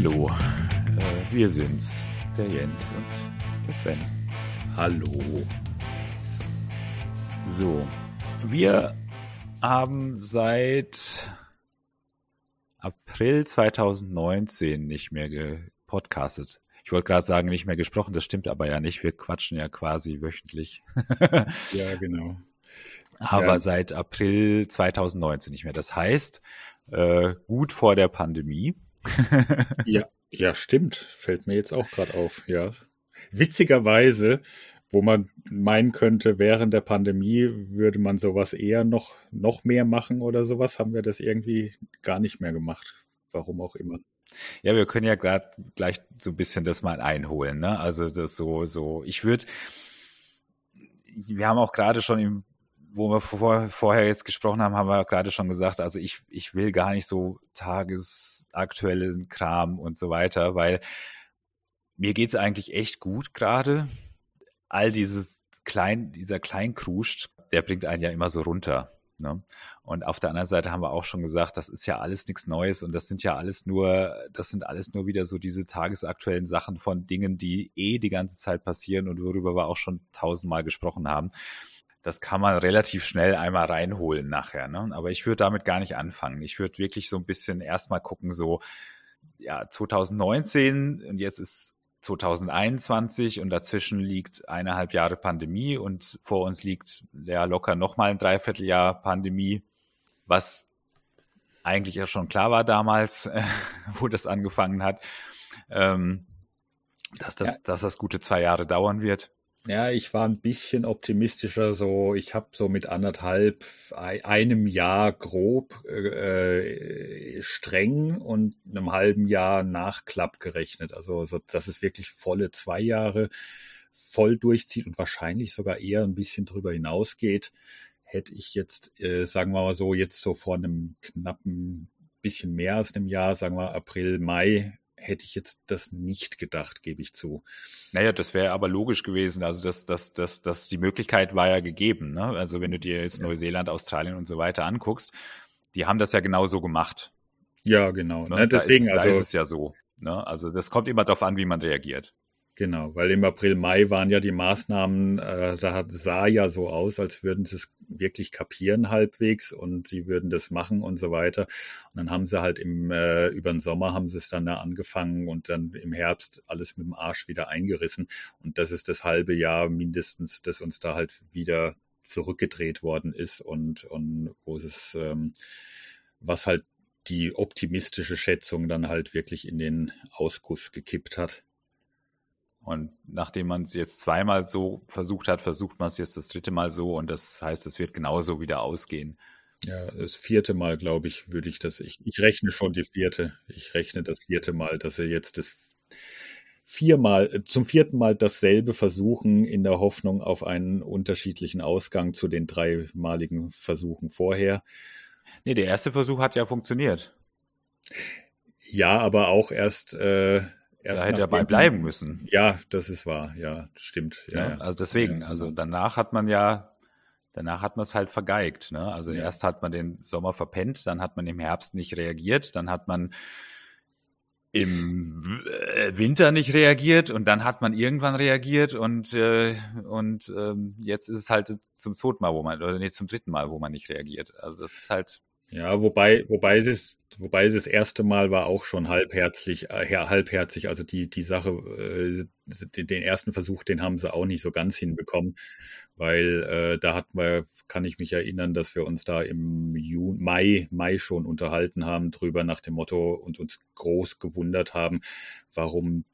Hallo. Äh, wir sind's, der Jens und der Sven. Hallo. So, wir haben seit April 2019 nicht mehr gepodcastet. Ich wollte gerade sagen, nicht mehr gesprochen, das stimmt aber ja nicht. Wir quatschen ja quasi wöchentlich. ja, genau. Aber ja. seit April 2019 nicht mehr. Das heißt, äh, gut vor der Pandemie. ja, ja, stimmt. Fällt mir jetzt auch gerade auf, ja. Witzigerweise, wo man meinen könnte, während der Pandemie würde man sowas eher noch, noch mehr machen oder sowas, haben wir das irgendwie gar nicht mehr gemacht. Warum auch immer. Ja, wir können ja gerade gleich so ein bisschen das mal einholen. Ne? Also das so, so, ich würde, wir haben auch gerade schon im wo wir vor, vorher jetzt gesprochen haben, haben wir gerade schon gesagt, also ich, ich will gar nicht so tagesaktuellen Kram und so weiter, weil mir geht's eigentlich echt gut gerade. All dieses klein, dieser Kleinkruscht, der bringt einen ja immer so runter. Ne? Und auf der anderen Seite haben wir auch schon gesagt, das ist ja alles nichts Neues und das sind ja alles nur, das sind alles nur wieder so diese tagesaktuellen Sachen von Dingen, die eh die ganze Zeit passieren und worüber wir auch schon tausendmal gesprochen haben das kann man relativ schnell einmal reinholen nachher. Ne? Aber ich würde damit gar nicht anfangen. Ich würde wirklich so ein bisschen erstmal gucken, so ja, 2019 und jetzt ist 2021 und dazwischen liegt eineinhalb Jahre Pandemie und vor uns liegt ja locker nochmal ein Dreivierteljahr Pandemie, was eigentlich ja schon klar war damals, wo das angefangen hat, ähm, dass, das, ja. dass das gute zwei Jahre dauern wird. Ja, ich war ein bisschen optimistischer. So, ich habe so mit anderthalb, einem Jahr grob äh, streng und einem halben Jahr Nachklapp gerechnet. Also, so, dass es wirklich volle zwei Jahre voll durchzieht und wahrscheinlich sogar eher ein bisschen drüber hinausgeht. Hätte ich jetzt, äh, sagen wir mal so, jetzt so vor einem knappen bisschen mehr als einem Jahr, sagen wir April, Mai, hätte ich jetzt das nicht gedacht, gebe ich zu. Naja, das wäre aber logisch gewesen. Also das, das, das, das, die Möglichkeit war ja gegeben. Ne? Also wenn du dir jetzt ja. Neuseeland, Australien und so weiter anguckst, die haben das ja genau so gemacht. Ja, genau. Ne? Ne? Deswegen, da ist, also, da ist es ja so. Ne? Also das kommt immer darauf an, wie man reagiert. Genau, weil im April, Mai waren ja die Maßnahmen, äh, da hat, sah ja so aus, als würden sie es wirklich kapieren halbwegs und sie würden das machen und so weiter. Und dann haben sie halt im äh, über den Sommer haben sie es dann da angefangen und dann im Herbst alles mit dem Arsch wieder eingerissen. Und das ist das halbe Jahr mindestens, das uns da halt wieder zurückgedreht worden ist und, und wo es ähm, was halt die optimistische Schätzung dann halt wirklich in den Ausguss gekippt hat. Und nachdem man es jetzt zweimal so versucht hat, versucht man es jetzt das dritte Mal so und das heißt, es wird genauso wieder ausgehen. Ja, das vierte Mal, glaube ich, würde ich das, ich, ich rechne schon die vierte. Ich rechne das vierte Mal, dass er jetzt das viermal, zum vierten Mal dasselbe versuchen in der Hoffnung auf einen unterschiedlichen Ausgang zu den dreimaligen Versuchen vorher. Nee, der erste Versuch hat ja funktioniert. Ja, aber auch erst äh, Erst da hätte er bei bleiben müssen. Ja, das ist wahr. Ja, stimmt. Ja, ja. Also deswegen, also danach hat man ja, danach hat man es halt vergeigt. Ne? Also erst hat man den Sommer verpennt, dann hat man im Herbst nicht reagiert, dann hat man im äh, Winter nicht reagiert und dann hat man irgendwann reagiert und äh, und ähm, jetzt ist es halt zum zweiten Mal, wo man oder nee, zum dritten Mal, wo man nicht reagiert. Also das ist halt ja, wobei, wobei es, wobei es das erste Mal war auch schon halbherzig, äh, halbherzig. Also die, die Sache, äh, den ersten Versuch, den haben sie auch nicht so ganz hinbekommen, weil äh, da hatten wir, kann ich mich erinnern, dass wir uns da im Juni, Mai, Mai schon unterhalten haben drüber nach dem Motto und uns groß gewundert haben, warum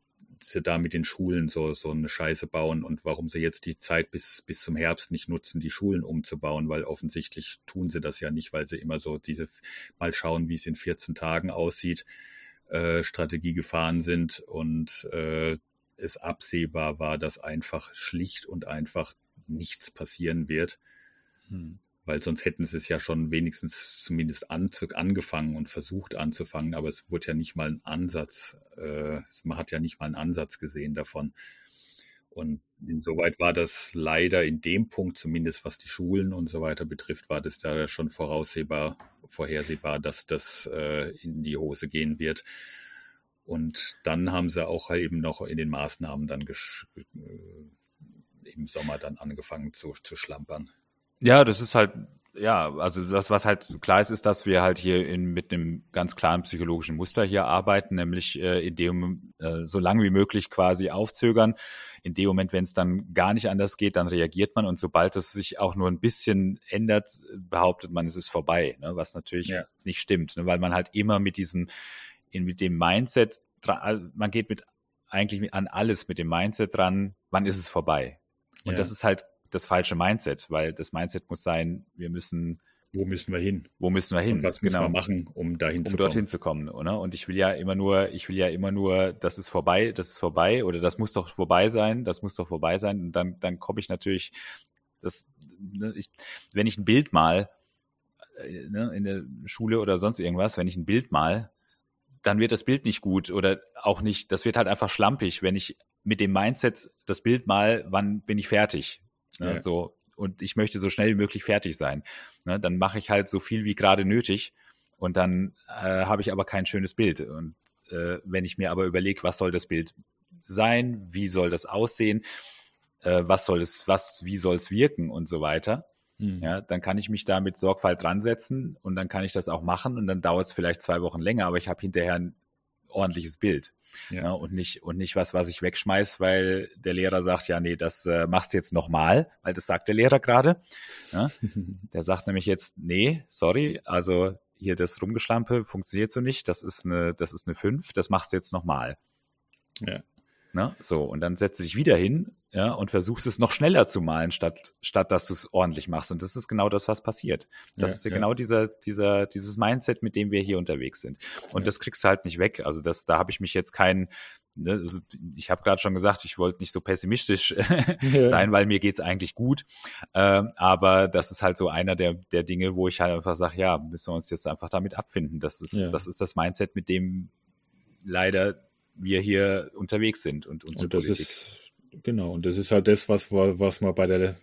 sie da mit den Schulen so, so eine Scheiße bauen und warum sie jetzt die Zeit bis, bis zum Herbst nicht nutzen, die Schulen umzubauen, weil offensichtlich tun sie das ja nicht, weil sie immer so diese, mal schauen, wie es in 14 Tagen aussieht, äh, Strategie gefahren sind und äh, es absehbar war, dass einfach schlicht und einfach nichts passieren wird. Hm weil sonst hätten sie es ja schon wenigstens zumindest an, angefangen und versucht anzufangen, aber es wurde ja nicht mal ein Ansatz, äh, man hat ja nicht mal einen Ansatz gesehen davon. Und insoweit war das leider in dem Punkt, zumindest was die Schulen und so weiter betrifft, war das da schon voraussehbar, vorhersehbar, dass das äh, in die Hose gehen wird. Und dann haben sie auch eben noch in den Maßnahmen dann äh, im Sommer dann angefangen zu, zu schlampern. Ja, das ist halt ja, also das, was halt klar ist, ist, dass wir halt hier in, mit einem ganz klaren psychologischen Muster hier arbeiten, nämlich äh, in dem äh, so lange wie möglich quasi aufzögern. In dem Moment, wenn es dann gar nicht anders geht, dann reagiert man und sobald es sich auch nur ein bisschen ändert, behauptet man, es ist vorbei, ne? was natürlich ja. nicht stimmt, ne? weil man halt immer mit diesem, in, mit dem Mindset, man geht mit eigentlich an alles mit dem Mindset dran, wann ist es vorbei? Und ja. das ist halt das falsche Mindset, weil das Mindset muss sein, wir müssen wo müssen wir hin? Wo müssen wir hin? Und was müssen genau. wir machen, um dahin um zu kommen? Um dorthin zu kommen, oder? Und ich will ja immer nur, ich will ja immer nur, das ist vorbei, das ist vorbei oder das muss doch vorbei sein, das muss doch vorbei sein. Und dann, dann komme ich natürlich, das, ne, ich, wenn ich ein Bild mal äh, ne, in der Schule oder sonst irgendwas, wenn ich ein Bild mal, dann wird das Bild nicht gut oder auch nicht, das wird halt einfach schlampig, wenn ich mit dem Mindset das Bild mal, wann bin ich fertig? Ne, ja. So, und ich möchte so schnell wie möglich fertig sein. Ne, dann mache ich halt so viel wie gerade nötig und dann äh, habe ich aber kein schönes Bild. Und äh, wenn ich mir aber überlege, was soll das Bild sein, wie soll das aussehen, äh, was soll es, was, wie soll es wirken und so weiter, mhm. ja, dann kann ich mich da mit Sorgfalt dran setzen und dann kann ich das auch machen und dann dauert es vielleicht zwei Wochen länger, aber ich habe hinterher ein ordentliches Bild. Ja. ja. und nicht und nicht was, was ich wegschmeiß, weil der Lehrer sagt, ja, nee, das äh, machst du jetzt nochmal, weil das sagt der Lehrer gerade. Ja? der sagt nämlich jetzt, nee, sorry, also hier das Rumgeschlampe funktioniert so nicht, das ist eine, das ist eine 5, das machst du jetzt nochmal. Ja. Ne? So, und dann setzt du dich wieder hin ja, und versuchst es noch schneller zu malen, statt, statt dass du es ordentlich machst. Und das ist genau das, was passiert. Das ja, ist ja, genau dieser, dieser, dieses Mindset, mit dem wir hier unterwegs sind. Und ja. das kriegst du halt nicht weg. Also das, da habe ich mich jetzt keinen, ne, also ich habe gerade schon gesagt, ich wollte nicht so pessimistisch sein, weil mir geht's eigentlich gut. Ähm, aber das ist halt so einer der, der Dinge, wo ich halt einfach sage, ja, müssen wir uns jetzt einfach damit abfinden. Das ist, das ist das Mindset, mit dem leider wir hier unterwegs sind und unsere und das Politik. Ist Genau, und das ist halt das, was wir, was wir bei der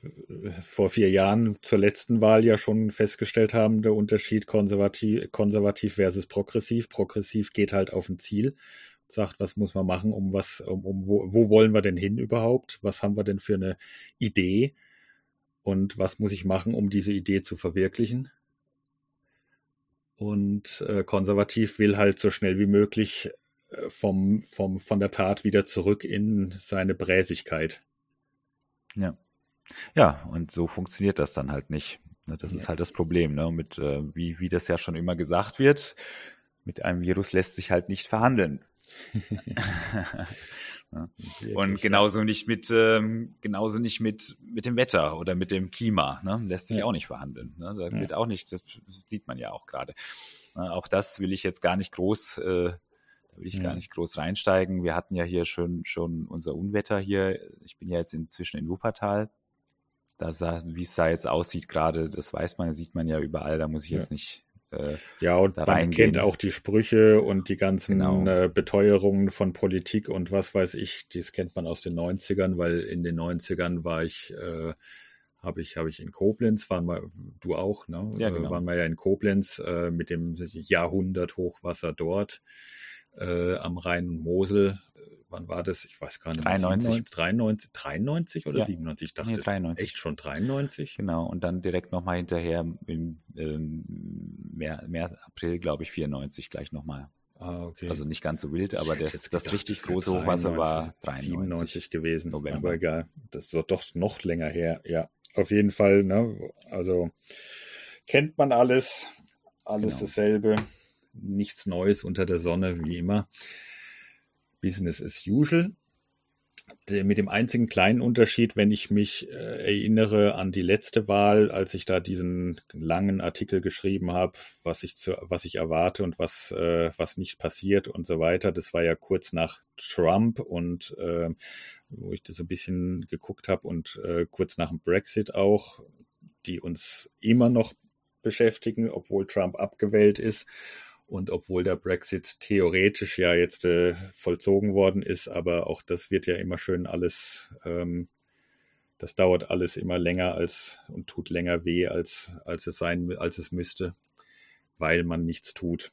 vor vier Jahren zur letzten Wahl ja schon festgestellt haben, der Unterschied konservativ, konservativ versus progressiv. Progressiv geht halt auf ein Ziel, sagt, was muss man machen, um was, um, um wo, wo wollen wir denn hin überhaupt? Was haben wir denn für eine Idee? Und was muss ich machen, um diese Idee zu verwirklichen? Und äh, konservativ will halt so schnell wie möglich vom, vom, von der Tat wieder zurück in seine Bräsigkeit. Ja. Ja, und so funktioniert das dann halt nicht. Ne, das ja. ist halt das Problem, ne? Mit, äh, wie, wie das ja schon immer gesagt wird, mit einem Virus lässt sich halt nicht verhandeln. ja. Und genauso nicht mit, ähm, genauso nicht mit, mit dem Wetter oder mit dem Klima, ne? Lässt sich ja. auch nicht verhandeln. Ne? Da wird auch nicht, das sieht man ja auch gerade. Auch das will ich jetzt gar nicht groß äh, da will ich ja. gar nicht groß reinsteigen. Wir hatten ja hier schon, schon unser Unwetter hier. Ich bin ja jetzt inzwischen in Wuppertal. Da sah, wie es da jetzt aussieht gerade, das weiß man, sieht man ja überall. Da muss ich ja. jetzt nicht äh, ja, und man reingehen. kennt auch die Sprüche und die ganzen genau. äh, Beteuerungen von Politik und was weiß ich, das kennt man aus den 90ern, weil in den 90ern war ich, äh, habe ich, habe ich in Koblenz, waren wir, du auch, ne? Ja, äh, genau. waren wir ja in Koblenz äh, mit dem Jahrhundert Hochwasser dort äh, am Rhein und Mosel. Äh, wann war das? Ich weiß gar nicht. 93. 93, 93 oder ja. 97? Ich dachte, nee, 93. echt schon 93? Genau, und dann direkt nochmal hinterher im ähm, März, März, April, glaube ich, 94 gleich nochmal. Ah, okay. Also nicht ganz so wild, aber das, das gedacht, richtig große Hochwasser war 93. 97 gewesen. November. Aber egal, das ist doch noch länger her. Ja, auf jeden Fall. Ne? Also kennt man alles, alles genau. dasselbe nichts Neues unter der Sonne, wie immer. Business as usual. Mit dem einzigen kleinen Unterschied, wenn ich mich äh, erinnere an die letzte Wahl, als ich da diesen langen Artikel geschrieben habe, was ich zu, was ich erwarte und was äh, was nicht passiert und so weiter. Das war ja kurz nach Trump und äh, wo ich das ein bisschen geguckt habe und äh, kurz nach dem Brexit auch, die uns immer noch beschäftigen, obwohl Trump abgewählt ist und obwohl der Brexit theoretisch ja jetzt äh, vollzogen worden ist, aber auch das wird ja immer schön alles, ähm, das dauert alles immer länger als und tut länger weh, als, als es sein, als es müsste, weil man nichts tut.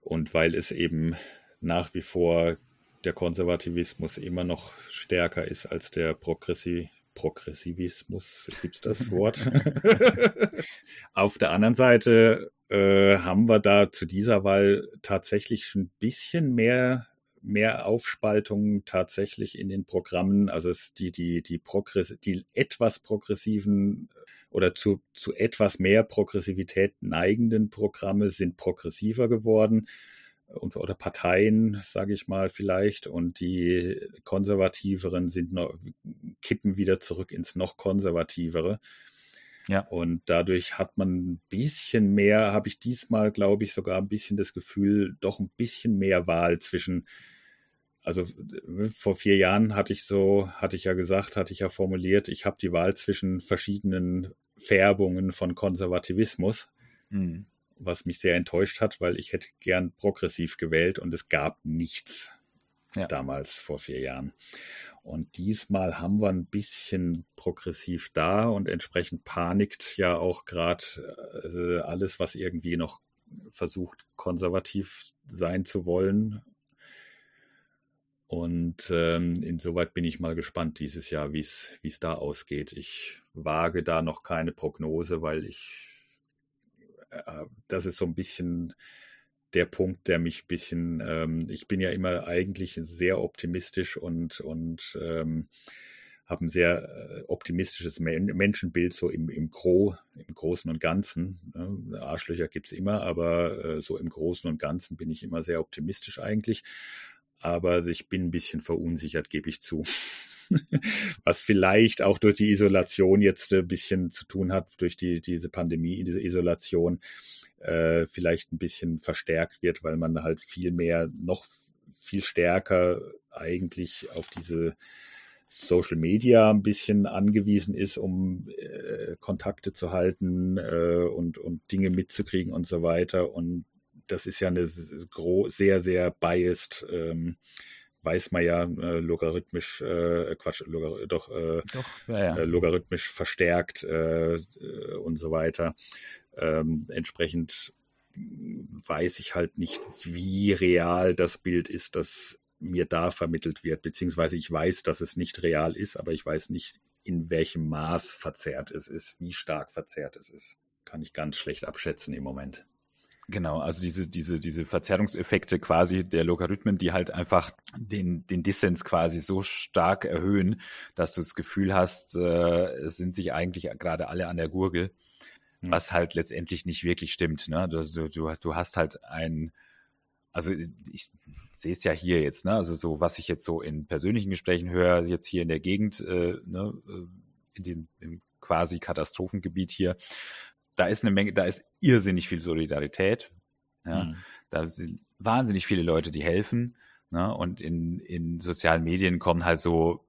Und weil es eben nach wie vor der Konservativismus immer noch stärker ist als der Progressiv Progressivismus, gibt es das Wort? Auf der anderen Seite äh, haben wir da zu dieser Wahl tatsächlich ein bisschen mehr mehr Aufspaltung tatsächlich in den Programmen. Also es die, die, die, Progress die etwas progressiven oder zu, zu etwas mehr Progressivität neigenden Programme sind progressiver geworden oder Parteien, sage ich mal vielleicht, und die konservativeren sind noch, kippen wieder zurück ins noch konservativere. Ja. Und dadurch hat man ein bisschen mehr, habe ich diesmal, glaube ich, sogar ein bisschen das Gefühl, doch ein bisschen mehr Wahl zwischen also vor vier Jahren hatte ich so, hatte ich ja gesagt, hatte ich ja formuliert, ich habe die Wahl zwischen verschiedenen Färbungen von Konservativismus, mhm. Was mich sehr enttäuscht hat, weil ich hätte gern progressiv gewählt und es gab nichts ja. damals vor vier Jahren. Und diesmal haben wir ein bisschen progressiv da und entsprechend panikt ja auch gerade äh, alles, was irgendwie noch versucht, konservativ sein zu wollen und ähm, insoweit bin ich mal gespannt dieses Jahr, wie es da ausgeht. Ich wage da noch keine Prognose, weil ich, äh, das ist so ein bisschen der Punkt, der mich ein bisschen, ähm, ich bin ja immer eigentlich sehr optimistisch und, und ähm, habe ein sehr äh, optimistisches Menschenbild, so im, im, Gro, im Großen und Ganzen. Ne? Arschlöcher gibt es immer, aber äh, so im Großen und Ganzen bin ich immer sehr optimistisch eigentlich aber ich bin ein bisschen verunsichert, gebe ich zu. Was vielleicht auch durch die Isolation jetzt ein bisschen zu tun hat, durch die, diese Pandemie, diese Isolation, äh, vielleicht ein bisschen verstärkt wird, weil man halt viel mehr, noch viel stärker eigentlich auf diese Social Media ein bisschen angewiesen ist, um äh, Kontakte zu halten äh, und, und Dinge mitzukriegen und so weiter. Und das ist ja eine sehr, sehr biased, ähm, weiß man ja, äh, logarithmisch, äh, Quatsch, logar doch, äh, doch ja, ja. Äh, logarithmisch verstärkt äh, äh, und so weiter. Ähm, entsprechend weiß ich halt nicht, wie real das Bild ist, das mir da vermittelt wird, beziehungsweise ich weiß, dass es nicht real ist, aber ich weiß nicht, in welchem Maß verzerrt es ist, wie stark verzerrt es ist. Kann ich ganz schlecht abschätzen im Moment. Genau, also diese, diese, diese Verzerrungseffekte quasi der Logarithmen, die halt einfach den, den Dissens quasi so stark erhöhen, dass du das Gefühl hast, äh, es sind sich eigentlich gerade alle an der Gurgel, mhm. was halt letztendlich nicht wirklich stimmt. Ne? Du, du, du hast halt ein, also ich sehe es ja hier jetzt, ne? also so, was ich jetzt so in persönlichen Gesprächen höre, jetzt hier in der Gegend, äh, ne? Äh, in dem im quasi Katastrophengebiet hier, da ist eine Menge, da ist irrsinnig viel Solidarität. Ja. Mhm. Da sind wahnsinnig viele Leute, die helfen. Ne? Und in, in sozialen Medien kommen halt so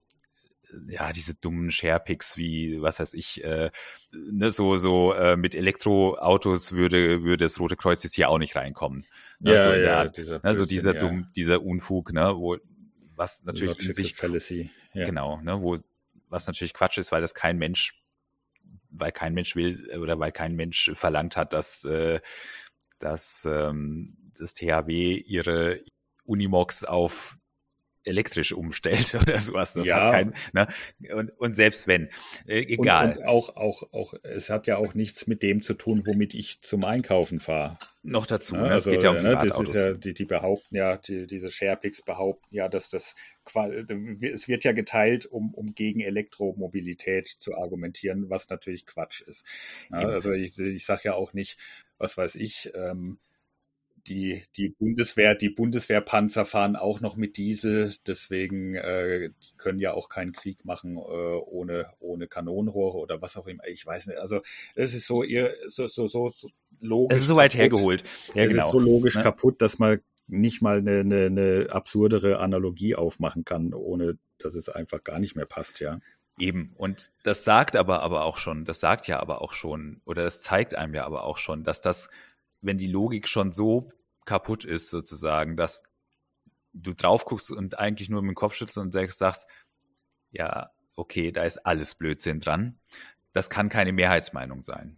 ja, diese dummen Sharepics wie, was weiß ich, äh, ne, so, so äh, mit Elektroautos würde, würde das Rote Kreuz jetzt hier auch nicht reinkommen. Ne, ja, so ja, Art, dieser, ne, so dieser ja. dumm, dieser Unfug, ne, wo, was natürlich in sich, Fallacy. Ja. genau, ne, wo, was natürlich Quatsch ist, weil das kein Mensch weil kein Mensch will oder weil kein Mensch verlangt hat, dass, äh, dass ähm, das THW ihre Unimox auf elektrisch umstellt oder sowas. Das ja. hat kein, ne? und, und selbst wenn, äh, egal. Und, und, auch, auch, auch, es hat ja auch nichts mit dem zu tun, womit ich zum Einkaufen fahre. Noch dazu, ne? also, geht ja um ne, das ist ja, die, die behaupten ja, die, diese Sharepicks behaupten ja, dass das es wird ja geteilt, um, um gegen Elektromobilität zu argumentieren, was natürlich Quatsch ist. Ja, also ich, ich sage ja auch nicht, was weiß ich, ähm, die, die Bundeswehr, die Bundeswehrpanzer fahren auch noch mit Diesel, deswegen äh, die können ja auch keinen Krieg machen äh, ohne, ohne Kanonenrohre oder was auch immer. Ich weiß nicht. Also es ist so ihr so, so, so, so logisch. Es ist so weit kaputt. hergeholt. Ja, es genau. ist so logisch ne? kaputt, dass man nicht mal eine, eine, eine absurdere Analogie aufmachen kann, ohne dass es einfach gar nicht mehr passt, ja. Eben. Und das sagt aber aber auch schon, das sagt ja aber auch schon, oder das zeigt einem ja aber auch schon, dass das wenn die Logik schon so kaputt ist, sozusagen, dass du drauf guckst und eigentlich nur mit dem Kopf schüttelst und sagst, ja, okay, da ist alles Blödsinn dran. Das kann keine Mehrheitsmeinung sein.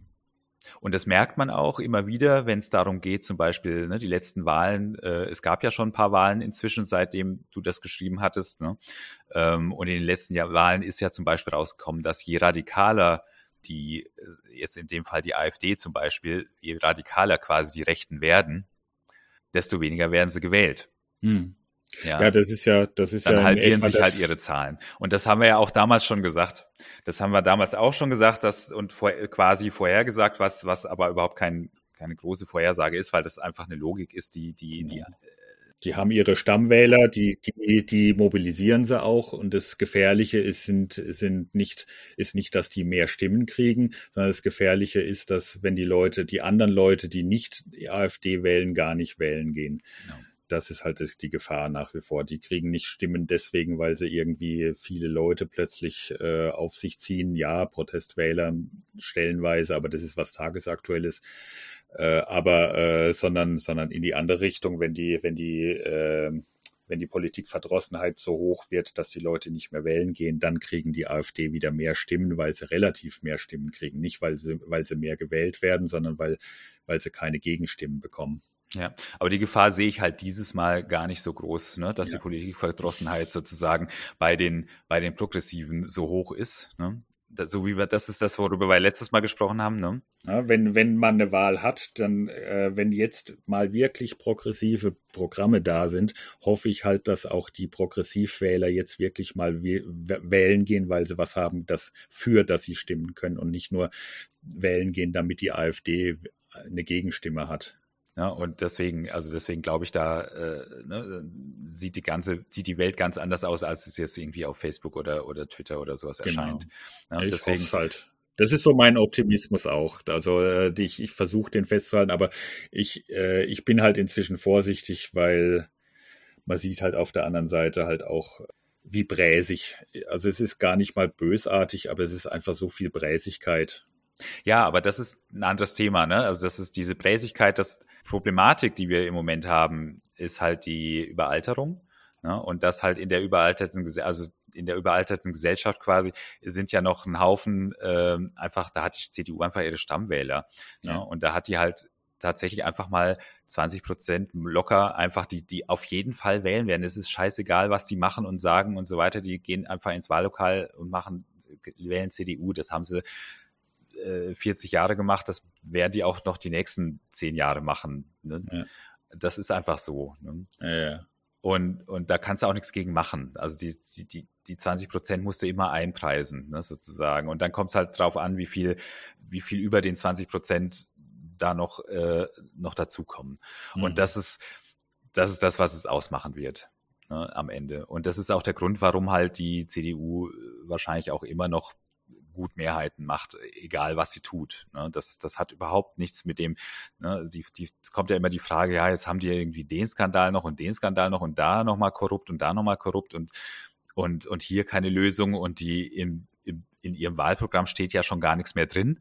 Und das merkt man auch immer wieder, wenn es darum geht, zum Beispiel ne, die letzten Wahlen. Äh, es gab ja schon ein paar Wahlen inzwischen, seitdem du das geschrieben hattest. Ne? Ähm, und in den letzten Jahr Wahlen ist ja zum Beispiel rausgekommen, dass je radikaler die, äh, jetzt in dem Fall die AfD zum Beispiel, je radikaler quasi die Rechten werden, desto weniger werden sie gewählt. Hm. Ja. ja, das ist ja, das ist dann ja halbieren sich halt ihre Zahlen. Und das haben wir ja auch damals schon gesagt. Das haben wir damals auch schon gesagt, dass und vor, quasi vorhergesagt, was, was aber überhaupt kein, keine große Vorhersage ist, weil das einfach eine Logik ist, die, die, die. Die haben ihre Stammwähler, die, die, die mobilisieren sie auch. Und das Gefährliche ist, sind, sind nicht, ist nicht, dass die mehr Stimmen kriegen, sondern das Gefährliche ist, dass wenn die Leute, die anderen Leute, die nicht die AfD wählen, gar nicht wählen gehen. Genau das ist halt die Gefahr nach wie vor. Die kriegen nicht Stimmen deswegen, weil sie irgendwie viele Leute plötzlich äh, auf sich ziehen. Ja, Protestwähler stellenweise, aber das ist was tagesaktuelles. Äh, aber äh, sondern sondern in die andere Richtung, wenn die wenn die äh, wenn die Politikverdrossenheit so hoch wird, dass die Leute nicht mehr wählen gehen, dann kriegen die AfD wieder mehr Stimmen, weil sie relativ mehr Stimmen kriegen. Nicht, weil sie, weil sie mehr gewählt werden, sondern weil, weil sie keine Gegenstimmen bekommen. Ja, aber die Gefahr sehe ich halt dieses Mal gar nicht so groß, ne, dass ja. die Politikverdrossenheit sozusagen bei den, bei den Progressiven so hoch ist. Ne? So wie wir, das ist das, worüber wir letztes Mal gesprochen haben. Ne? Ja, wenn, wenn man eine Wahl hat, dann, äh, wenn jetzt mal wirklich progressive Programme da sind, hoffe ich halt, dass auch die Progressivwähler jetzt wirklich mal wählen gehen, weil sie was haben, das für, dass sie stimmen können und nicht nur wählen gehen, damit die AfD eine Gegenstimme hat. Ja, und deswegen, also deswegen glaube ich, da äh, ne, sieht die ganze, sieht die Welt ganz anders aus, als es jetzt irgendwie auf Facebook oder oder Twitter oder sowas genau. erscheint. Ja, ich deswegen halt. Das ist so mein Optimismus auch. Also äh, ich, ich versuche den festzuhalten, aber ich, äh, ich bin halt inzwischen vorsichtig, weil man sieht halt auf der anderen Seite halt auch, wie bräsig. Also es ist gar nicht mal bösartig, aber es ist einfach so viel Bräsigkeit. Ja, aber das ist ein anderes Thema, ne? Also das ist diese Bräsigkeit, das Problematik, die wir im Moment haben, ist halt die Überalterung. Ne? Und das halt in der überalterten, also in der überalterten Gesellschaft quasi sind ja noch ein Haufen, äh, einfach, da hat die CDU einfach ihre Stammwähler. Ne? Ja. Ne? Und da hat die halt tatsächlich einfach mal 20 Prozent locker einfach, die, die auf jeden Fall wählen werden. Es ist scheißegal, was die machen und sagen und so weiter. Die gehen einfach ins Wahllokal und machen, wählen CDU. Das haben sie 40 äh, Jahre gemacht, das werden die auch noch die nächsten zehn Jahre machen. Ne? Ja. Das ist einfach so. Ne? Ja, ja. Und, und da kannst du auch nichts gegen machen. Also die, die, die, die 20 Prozent musst du immer einpreisen, ne, sozusagen. Und dann kommt es halt drauf an, wie viel, wie viel über den 20 Prozent da noch, äh, noch dazukommen. Mhm. Und das ist, das ist das, was es ausmachen wird. Ne, am Ende. Und das ist auch der Grund, warum halt die CDU wahrscheinlich auch immer noch gut Mehrheiten macht, egal was sie tut. Ne? Das, das hat überhaupt nichts mit dem, ne? die, die, es kommt ja immer die Frage, ja, jetzt haben die irgendwie den Skandal noch und den Skandal noch und da nochmal korrupt und da nochmal korrupt und, und, und hier keine Lösung und die in, in, in ihrem Wahlprogramm steht ja schon gar nichts mehr drin.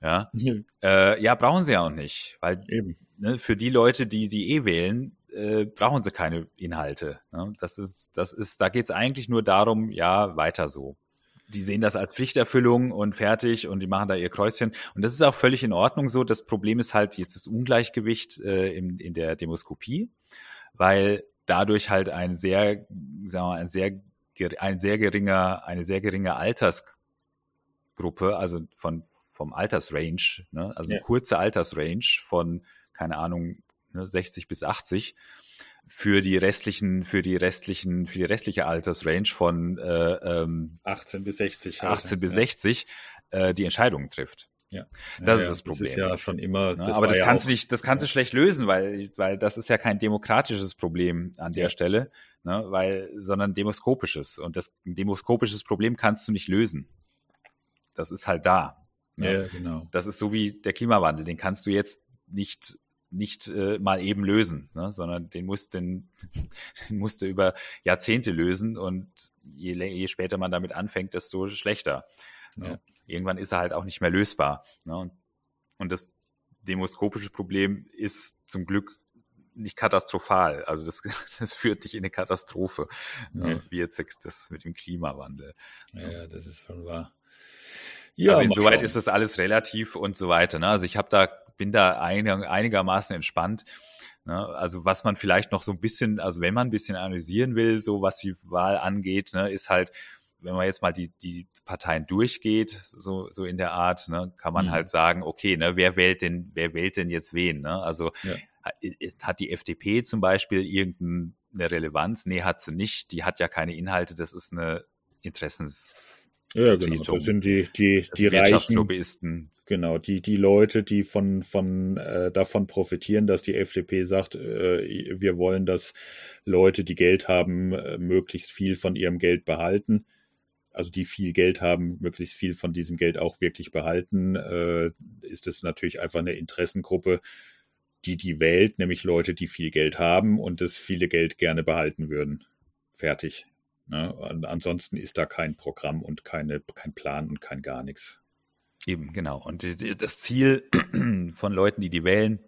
Ja, mhm. äh, ja brauchen sie ja auch nicht, weil Eben. Ne, für die Leute, die die eh wählen, äh, brauchen sie keine Inhalte. Ne? Das ist, das ist, da geht es eigentlich nur darum, ja, weiter so die sehen das als Pflichterfüllung und fertig und die machen da ihr Kreuzchen. Und das ist auch völlig in Ordnung so. Das Problem ist halt jetzt das Ungleichgewicht äh, in, in der Demoskopie, weil dadurch halt ein sehr, sagen wir mal, ein sehr, ein sehr geringer, eine sehr geringe Altersgruppe, also von, vom Altersrange, ne, also ja. eine kurze Altersrange von, keine Ahnung, ne, 60 bis 80, für die restlichen, für die restlichen, für die restliche Altersrange von äh, ähm, 18 bis 60. 18 halt, bis ja. 60 äh, die Entscheidungen trifft. Ja. Das ja, ist das Problem. Das ist ja schon immer. Ne? Das aber das kannst du nicht, das kannst du schlecht lösen, weil, weil das ist ja kein demokratisches Problem an der Stelle, ne? weil, sondern demoskopisches. Und das demoskopisches Problem kannst du nicht lösen. Das ist halt da. Ne? Ja, genau. Das ist so wie der Klimawandel. Den kannst du jetzt nicht nicht äh, mal eben lösen, ne? sondern den musst den, den musst du über Jahrzehnte lösen und je, je später man damit anfängt, desto schlechter. Ne? Ja. Irgendwann ist er halt auch nicht mehr lösbar. Ne? Und, und das demoskopische Problem ist zum Glück nicht katastrophal. Also das, das führt dich in eine Katastrophe, ne? ja. wie jetzt das mit dem Klimawandel. Ja, ja, das ist schon wahr. Ja, also insoweit ist das alles relativ und so weiter. Ne? Also ich habe da, bin da einigermaßen entspannt. Ne? Also was man vielleicht noch so ein bisschen, also wenn man ein bisschen analysieren will, so was die Wahl angeht, ne, ist halt, wenn man jetzt mal die, die Parteien durchgeht, so, so in der Art, ne, kann man mhm. halt sagen, okay, ne, wer wählt denn, wer wählt denn jetzt wen? Ne? Also ja. hat die FDP zum Beispiel irgendeine Relevanz? Nee, hat sie nicht. Die hat ja keine Inhalte, das ist eine Interessens. Ja, genau. Das sind die, die, die Reichen. Genau, die, die Leute, die von, von, äh, davon profitieren, dass die FDP sagt, äh, wir wollen, dass Leute, die Geld haben, äh, möglichst viel von ihrem Geld behalten also die viel Geld haben, möglichst viel von diesem Geld auch wirklich behalten, äh, ist es natürlich einfach eine Interessengruppe, die die wählt, nämlich Leute, die viel Geld haben und das viele Geld gerne behalten würden. Fertig. Ne? ansonsten ist da kein Programm und keine, kein Plan und kein gar nichts. Eben, genau. Und das Ziel von Leuten, die die wählen,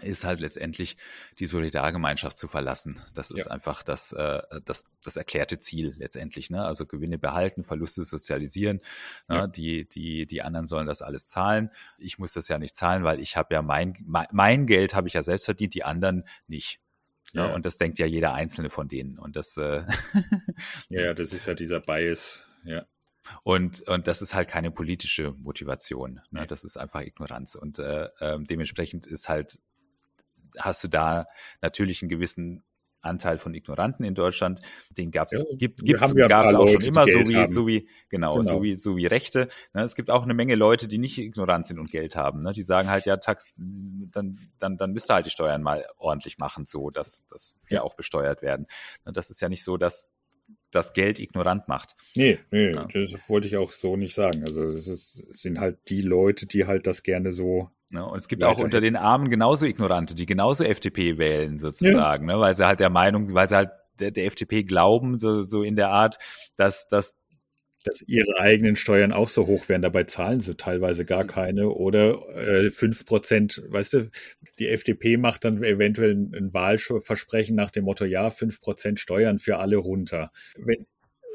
ist halt letztendlich die Solidargemeinschaft zu verlassen. Das ist ja. einfach das, äh, das, das erklärte Ziel letztendlich. Ne? Also Gewinne behalten, Verluste sozialisieren. Ne? Ja. Die, die, die anderen sollen das alles zahlen. Ich muss das ja nicht zahlen, weil ich habe ja mein, mein, mein Geld habe ich ja selbst verdient, die anderen nicht. Ne? Ja. Und das denkt ja jeder Einzelne von denen. Und das äh Ja, das ist ja dieser Bias, ja. Und, und das ist halt keine politische Motivation. Ne? Das ist einfach Ignoranz. Und äh, äh, dementsprechend ist halt hast du da natürlich einen gewissen Anteil von Ignoranten in Deutschland. Den gab's, ja, gibt, gibt, ja gab es auch Leute, schon immer, so wie, so wie, genau, genau, so wie, so wie Rechte. Ne? Es gibt auch eine Menge Leute, die nicht ignorant sind und Geld haben. Ne? Die sagen halt, ja, Tax, dann, dann, dann müsste halt die Steuern mal ordentlich machen, so, dass, dass wir ja. auch besteuert werden. Ne? Das ist ja nicht so, dass das Geld ignorant macht. Nee, nee, ja. das wollte ich auch so nicht sagen. Also es, ist, es sind halt die Leute, die halt das gerne so Ne? Und es gibt auch unter den Armen genauso Ignorante, die genauso FDP wählen sozusagen, ja. ne? weil sie halt der Meinung, weil sie halt der, der FDP glauben, so, so in der Art, dass, dass dass ihre eigenen Steuern auch so hoch werden. Dabei zahlen sie teilweise gar keine oder äh, fünf äh, Prozent. Weißt du, die FDP macht dann eventuell ein Wahlversprechen nach dem Motto, ja, fünf Prozent Steuern für alle runter. Wenn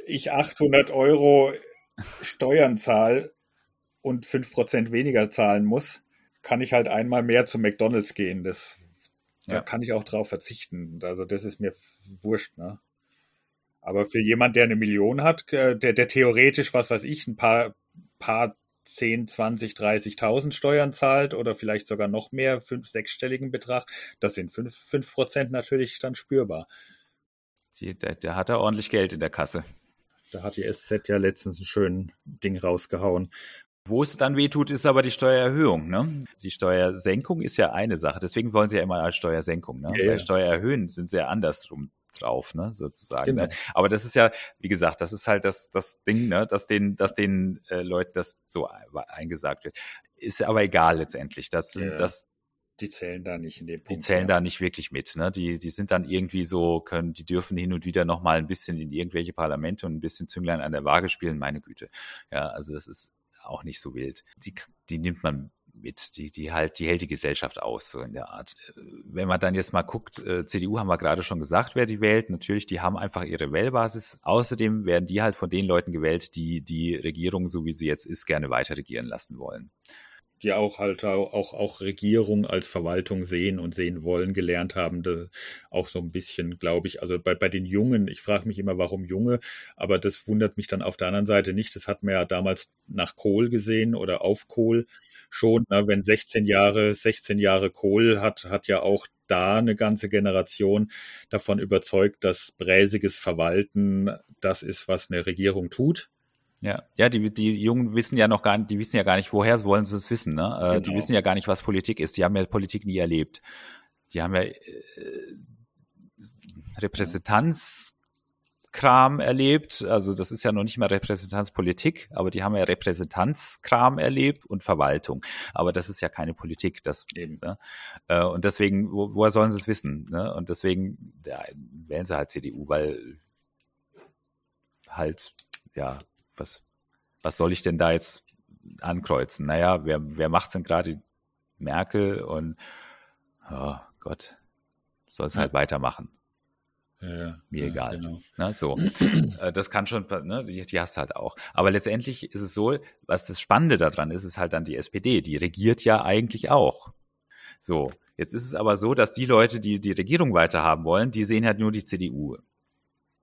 ich 800 Euro Steuern zahle und fünf Prozent weniger zahlen muss, kann ich halt einmal mehr zu McDonalds gehen. Das, ja. Da kann ich auch drauf verzichten. Also das ist mir wurscht, ne? Aber für jemand, der eine Million hat, äh, der, der theoretisch, was weiß ich, ein paar, paar 10, 20, 30.000 Steuern zahlt oder vielleicht sogar noch mehr, fünf, sechsstelligen Betrag, das sind fünf, fünf Prozent natürlich dann spürbar. Der, der hat da ordentlich Geld in der Kasse. Da hat die SZ ja letztens ein schönes Ding rausgehauen. Wo es dann wehtut, ist aber die Steuererhöhung. Ne? Die Steuersenkung ist ja eine Sache. Deswegen wollen sie ja immer als Steuersenkung. Ne? Ja, Bei Steuererhöhen sind ja andersrum drauf, ne, sozusagen. Ne? Genau. Ne? Aber das ist ja, wie gesagt, das ist halt das, das Ding, ne, dass den, dass den äh, Leuten das so eingesagt wird. Ist aber egal letztendlich. Das, ja. das, die zählen da nicht in dem Punkt. Die zählen ja. da nicht wirklich mit. Ne? Die, die sind dann irgendwie so, können, die dürfen hin und wieder noch mal ein bisschen in irgendwelche Parlamente und ein bisschen Zünglein an der Waage spielen, meine Güte. Ja, also das ist auch nicht so wild. Die, die nimmt man mit, die, die halt, die hält die Gesellschaft aus, so in der Art. Wenn man dann jetzt mal guckt, äh, CDU haben wir gerade schon gesagt, wer die wählt. Natürlich, die haben einfach ihre Wählbasis. Außerdem werden die halt von den Leuten gewählt, die die Regierung, so wie sie jetzt ist, gerne weiter regieren lassen wollen die auch halt auch, auch Regierung als Verwaltung sehen und sehen wollen, gelernt haben, das auch so ein bisschen, glaube ich, also bei, bei den Jungen, ich frage mich immer, warum Junge, aber das wundert mich dann auf der anderen Seite nicht. Das hat man ja damals nach Kohl gesehen oder auf Kohl schon, ne? wenn 16 Jahre, 16 Jahre Kohl hat, hat ja auch da eine ganze Generation davon überzeugt, dass bräsiges Verwalten das ist, was eine Regierung tut ja, ja, die, die Jungen wissen ja noch gar nicht, die wissen ja gar nicht, woher wollen sie es wissen, ne? Genau. Die wissen ja gar nicht, was Politik ist. Die haben ja Politik nie erlebt. Die haben ja äh, Repräsentanzkram erlebt. Also das ist ja noch nicht mal Repräsentanzpolitik, aber die haben ja Repräsentanzkram erlebt und Verwaltung. Aber das ist ja keine Politik. Das, Eben. Ne? Äh, und deswegen, wo, woher sollen sie es wissen? Ne? Und deswegen ja, wählen sie halt CDU, weil halt, ja, was, was soll ich denn da jetzt ankreuzen? Naja, wer, wer macht denn gerade? Merkel und oh Gott, soll es halt weitermachen. Ja, Mir ja, egal. Genau. Na, so. Äh, das kann schon, ne, die, die hast du halt auch. Aber letztendlich ist es so, was das Spannende daran ist, ist halt dann die SPD. Die regiert ja eigentlich auch. So. Jetzt ist es aber so, dass die Leute, die die Regierung weiterhaben wollen, die sehen halt nur die CDU.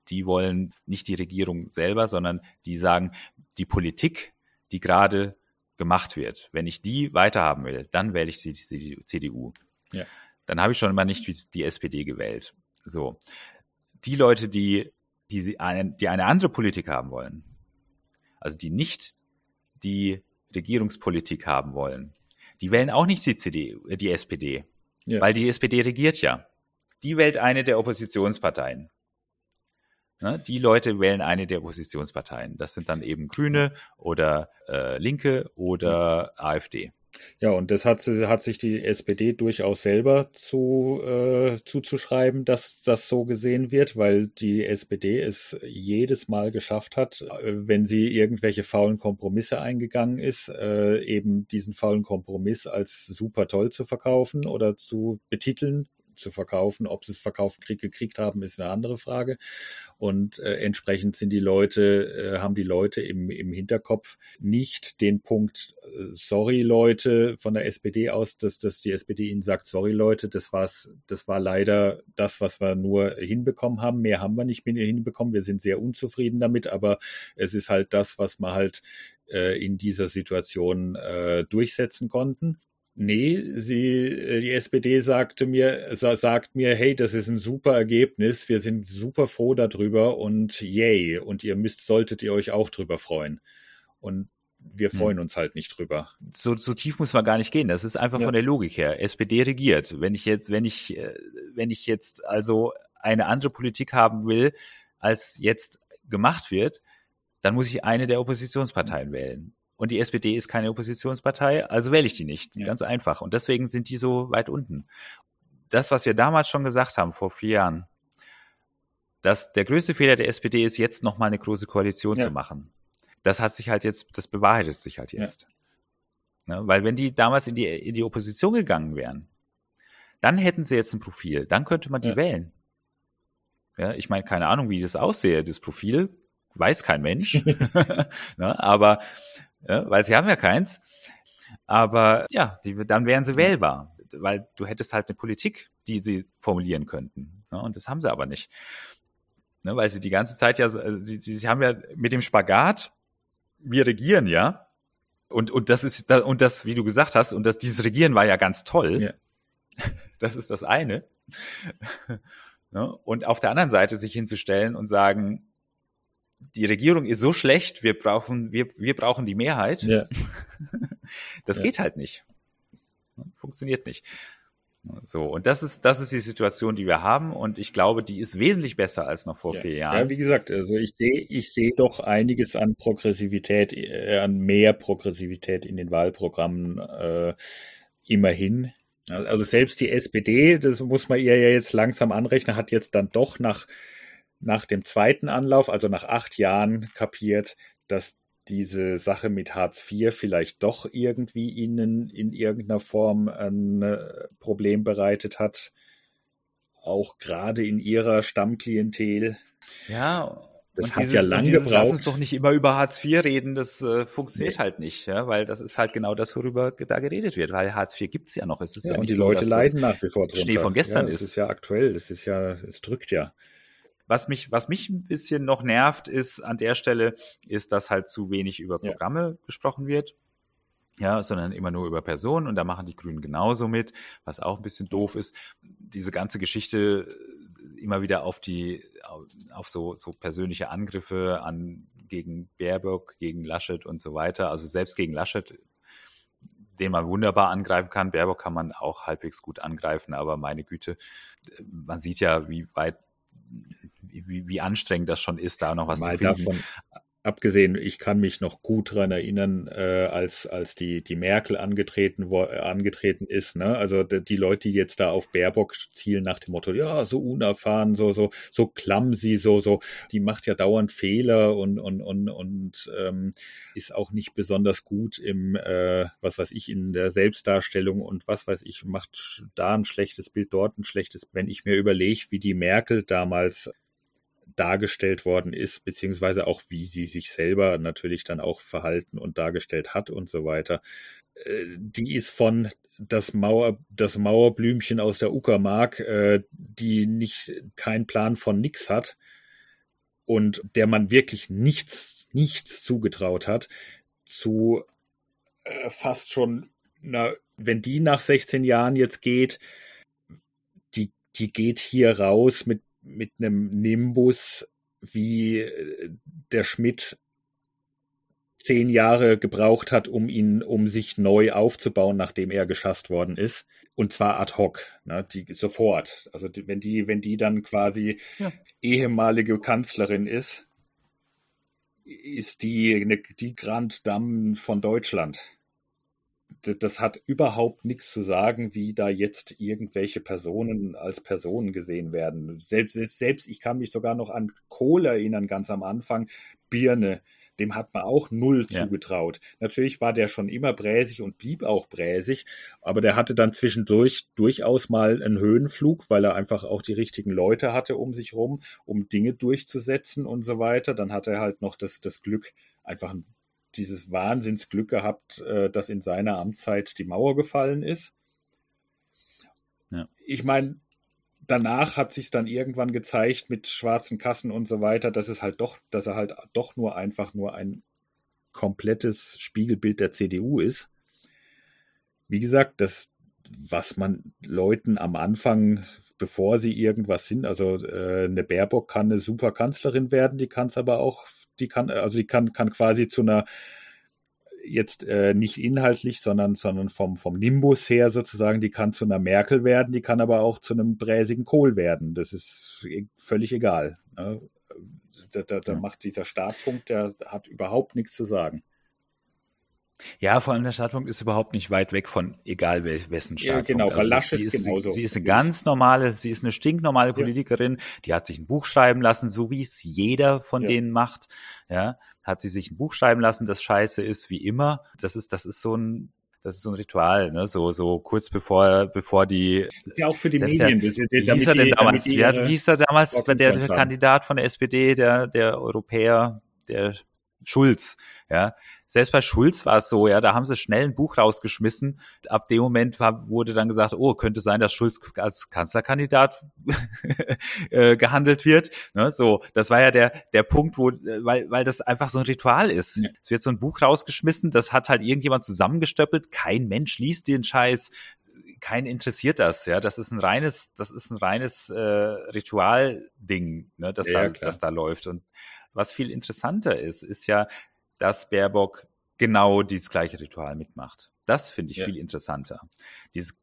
Die wollen nicht die Regierung selber, sondern die sagen, die Politik, die gerade gemacht wird, wenn ich die weiterhaben will, dann wähle ich die, CDU. Ja. Dann habe ich schon immer nicht die SPD gewählt. So die Leute, die, die, eine, die eine andere Politik haben wollen, also die nicht die Regierungspolitik haben wollen, die wählen auch nicht die, CD, die SPD, ja. weil die SPD regiert ja. Die wählt eine der Oppositionsparteien. Ne? Die Leute wählen eine der Oppositionsparteien. Das sind dann eben Grüne oder äh, Linke oder ja. AfD. Ja, und das hat, hat sich die SPD durchaus selber zu, äh, zuzuschreiben, dass das so gesehen wird, weil die SPD es jedes Mal geschafft hat, äh, wenn sie irgendwelche faulen Kompromisse eingegangen ist, äh, eben diesen faulen Kompromiss als super toll zu verkaufen oder zu betiteln zu verkaufen. Ob sie es verkauft gekriegt haben, ist eine andere Frage. Und äh, entsprechend sind die Leute, äh, haben die Leute im, im Hinterkopf nicht den Punkt, äh, sorry Leute von der SPD aus, dass, dass die SPD ihnen sagt, sorry Leute, das war's, das war leider das, was wir nur hinbekommen haben. Mehr haben wir nicht mehr hinbekommen. Wir sind sehr unzufrieden damit, aber es ist halt das, was wir halt äh, in dieser Situation äh, durchsetzen konnten. Nee, sie, äh, die SPD sagte mir, sagt mir, hey, das ist ein super Ergebnis, wir sind super froh darüber und yay, und ihr müsst, solltet ihr euch auch drüber freuen. Und wir hm. freuen uns halt nicht drüber. So, so tief muss man gar nicht gehen. Das ist einfach ja. von der Logik her. SPD regiert. Wenn ich jetzt, wenn ich, äh, wenn ich jetzt also eine andere Politik haben will, als jetzt gemacht wird, dann muss ich eine der Oppositionsparteien wählen und die SPD ist keine Oppositionspartei, also wähle ich die nicht. Ja. Ganz einfach. Und deswegen sind die so weit unten. Das, was wir damals schon gesagt haben, vor vier Jahren, dass der größte Fehler der SPD ist, jetzt nochmal eine große Koalition ja. zu machen. Das hat sich halt jetzt, das bewahrheitet sich halt jetzt. Ja. Ne? Weil wenn die damals in die, in die Opposition gegangen wären, dann hätten sie jetzt ein Profil, dann könnte man die wählen. Ja, ich meine, keine Ahnung, wie das aussehe, das Profil, weiß kein Mensch. ne? Aber ja, weil sie haben ja keins. Aber ja, die, dann wären sie wählbar, weil du hättest halt eine Politik, die sie formulieren könnten. Ja, und das haben sie aber nicht. Ne, weil sie die ganze Zeit ja, also sie, sie haben ja mit dem Spagat, wir regieren ja. Und, und das ist, und das, wie du gesagt hast, und das, dieses Regieren war ja ganz toll. Ja. Das ist das eine. Ne, und auf der anderen Seite sich hinzustellen und sagen, die Regierung ist so schlecht, wir brauchen, wir, wir brauchen die Mehrheit. Ja. Das ja. geht halt nicht. Funktioniert nicht. So, und das ist, das ist die Situation, die wir haben. Und ich glaube, die ist wesentlich besser als noch vor ja. vier Jahren. Ja, wie gesagt, also ich sehe, ich sehe doch einiges an Progressivität, äh, an mehr Progressivität in den Wahlprogrammen äh, immerhin. Also selbst die SPD, das muss man ihr ja jetzt langsam anrechnen, hat jetzt dann doch nach nach dem zweiten Anlauf, also nach acht Jahren, kapiert, dass diese Sache mit Hartz IV vielleicht doch irgendwie ihnen in irgendeiner Form ein äh, Problem bereitet hat. Auch gerade in ihrer Stammklientel. Ja, das hat dieses, ja lange gebraucht. Lass uns doch nicht immer über Hartz IV reden, das äh, funktioniert nee. halt nicht, ja, weil das ist halt genau das, worüber da geredet wird, weil Hartz IV gibt's ja noch. Es ist ja, ja und die so, Leute leiden nach wie vor drunter. Schnee von gestern ja, ist. Es ist ja aktuell, es ist ja, es drückt ja. Was mich, was mich ein bisschen noch nervt, ist an der Stelle, ist, dass halt zu wenig über Programme ja. gesprochen wird. Ja, sondern immer nur über Personen und da machen die Grünen genauso mit, was auch ein bisschen doof ist. Diese ganze Geschichte äh, immer wieder auf die, auf so, so persönliche Angriffe an, gegen Baerbock, gegen Laschet und so weiter. Also selbst gegen Laschet, den man wunderbar angreifen kann. Baerbock kann man auch halbwegs gut angreifen, aber meine Güte, man sieht ja, wie weit wie, wie anstrengend das schon ist, da noch was Mal zu finden. Davon, abgesehen, ich kann mich noch gut daran erinnern, äh, als, als die, die Merkel angetreten, wo, äh, angetreten ist. Ne? Also die, die Leute, die jetzt da auf Baerbock zielen nach dem Motto, ja, so unerfahren, so, so, so clumsy, so, so, die macht ja dauernd Fehler und, und, und, und ähm, ist auch nicht besonders gut im, äh, was weiß ich, in der Selbstdarstellung und was weiß ich, macht da ein schlechtes Bild, dort ein schlechtes. Wenn ich mir überlege, wie die Merkel damals dargestellt worden ist, beziehungsweise auch wie sie sich selber natürlich dann auch verhalten und dargestellt hat und so weiter. Äh, die ist von das Mauer, das Mauerblümchen aus der Uckermark, äh, die nicht keinen Plan von nix hat und der man wirklich nichts, nichts zugetraut hat, zu äh, fast schon, na, wenn die nach 16 Jahren jetzt geht, die, die geht hier raus mit mit einem Nimbus, wie äh, der Schmidt zehn Jahre gebraucht hat, um ihn, um sich neu aufzubauen, nachdem er geschasst worden ist. Und zwar ad hoc, ne, die, sofort. Also die, wenn die, wenn die dann quasi ja. ehemalige Kanzlerin ist, ist die eine, die Grand Dame von Deutschland das hat überhaupt nichts zu sagen, wie da jetzt irgendwelche Personen als Personen gesehen werden. Selbst, selbst ich kann mich sogar noch an Kohl erinnern, ganz am Anfang. Birne, dem hat man auch null ja. zugetraut. Natürlich war der schon immer bräsig und blieb auch bräsig, aber der hatte dann zwischendurch durchaus mal einen Höhenflug, weil er einfach auch die richtigen Leute hatte um sich rum, um Dinge durchzusetzen und so weiter. Dann hat er halt noch das, das Glück, einfach ein dieses Wahnsinnsglück gehabt, äh, dass in seiner Amtszeit die Mauer gefallen ist. Ja. Ich meine, danach hat sich dann irgendwann gezeigt mit schwarzen Kassen und so weiter, dass es halt doch, dass er halt doch nur einfach nur ein komplettes Spiegelbild der CDU ist. Wie gesagt, das, was man Leuten am Anfang, bevor sie irgendwas sind, also äh, eine Baerbock kann eine super Kanzlerin werden, die kann es aber auch die kann, also die kann, kann quasi zu einer jetzt äh, nicht inhaltlich, sondern, sondern vom, vom Nimbus her sozusagen, die kann zu einer Merkel werden, die kann aber auch zu einem bräsigen Kohl werden. Das ist e, völlig egal. Ne? Da, da, da macht dieser Startpunkt, der hat überhaupt nichts zu sagen. Ja, vor allem der Startpunkt ist überhaupt nicht weit weg von egal wessen Startpunkt. Ja, genau, also Laschet sie ist, genauso. Sie ist eine ganz normale, sie ist eine stinknormale Politikerin, ja. die hat sich ein Buch schreiben lassen, so wie es jeder von ja. denen macht. Ja, hat sie sich ein Buch schreiben lassen, das scheiße ist, wie immer. Das ist, das ist so ein, das ist so ein Ritual, ne? So, so kurz bevor, bevor die. ja auch für die Medien. Der, das, wie hieß er denn damals? Wie, wie hieß er damals, der, der Kandidat von der SPD, der, der Europäer, der Schulz, ja, selbst bei Schulz war es so, ja, da haben sie schnell ein Buch rausgeschmissen. Ab dem Moment war, wurde dann gesagt, oh, könnte sein, dass Schulz als Kanzlerkandidat äh, gehandelt wird. Ne, so, das war ja der der Punkt, wo, weil weil das einfach so ein Ritual ist. Ja. Es wird so ein Buch rausgeschmissen, das hat halt irgendjemand zusammengestöppelt. Kein Mensch liest den Scheiß kein interessiert das, ja. Das ist ein reines, das ist ein reines äh, Ritualding, ne, das, ja, da, das da läuft. Und was viel interessanter ist, ist ja, dass Baerbock genau dieses gleiche Ritual mitmacht. Das finde ich ja. viel interessanter. Dieses,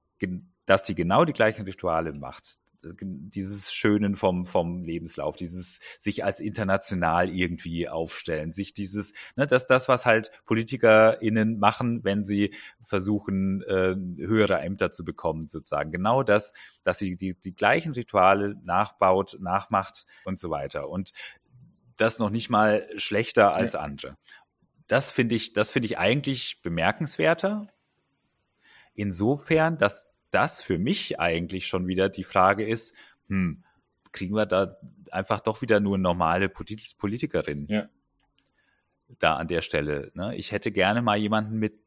dass die genau die gleichen Rituale macht. Dieses Schönen vom, vom Lebenslauf, dieses sich als international irgendwie aufstellen, sich dieses, ne, das, das, was halt PolitikerInnen machen, wenn sie versuchen, äh, höhere Ämter zu bekommen, sozusagen. Genau das, dass sie die, die gleichen Rituale nachbaut, nachmacht und so weiter. Und das noch nicht mal schlechter als ja. andere. Das finde ich, das finde ich eigentlich bemerkenswerter. Insofern, dass das für mich eigentlich schon wieder die Frage ist, hm, kriegen wir da einfach doch wieder nur normale Polit Politikerin ja. da an der Stelle. Ne? Ich hätte gerne mal jemanden mit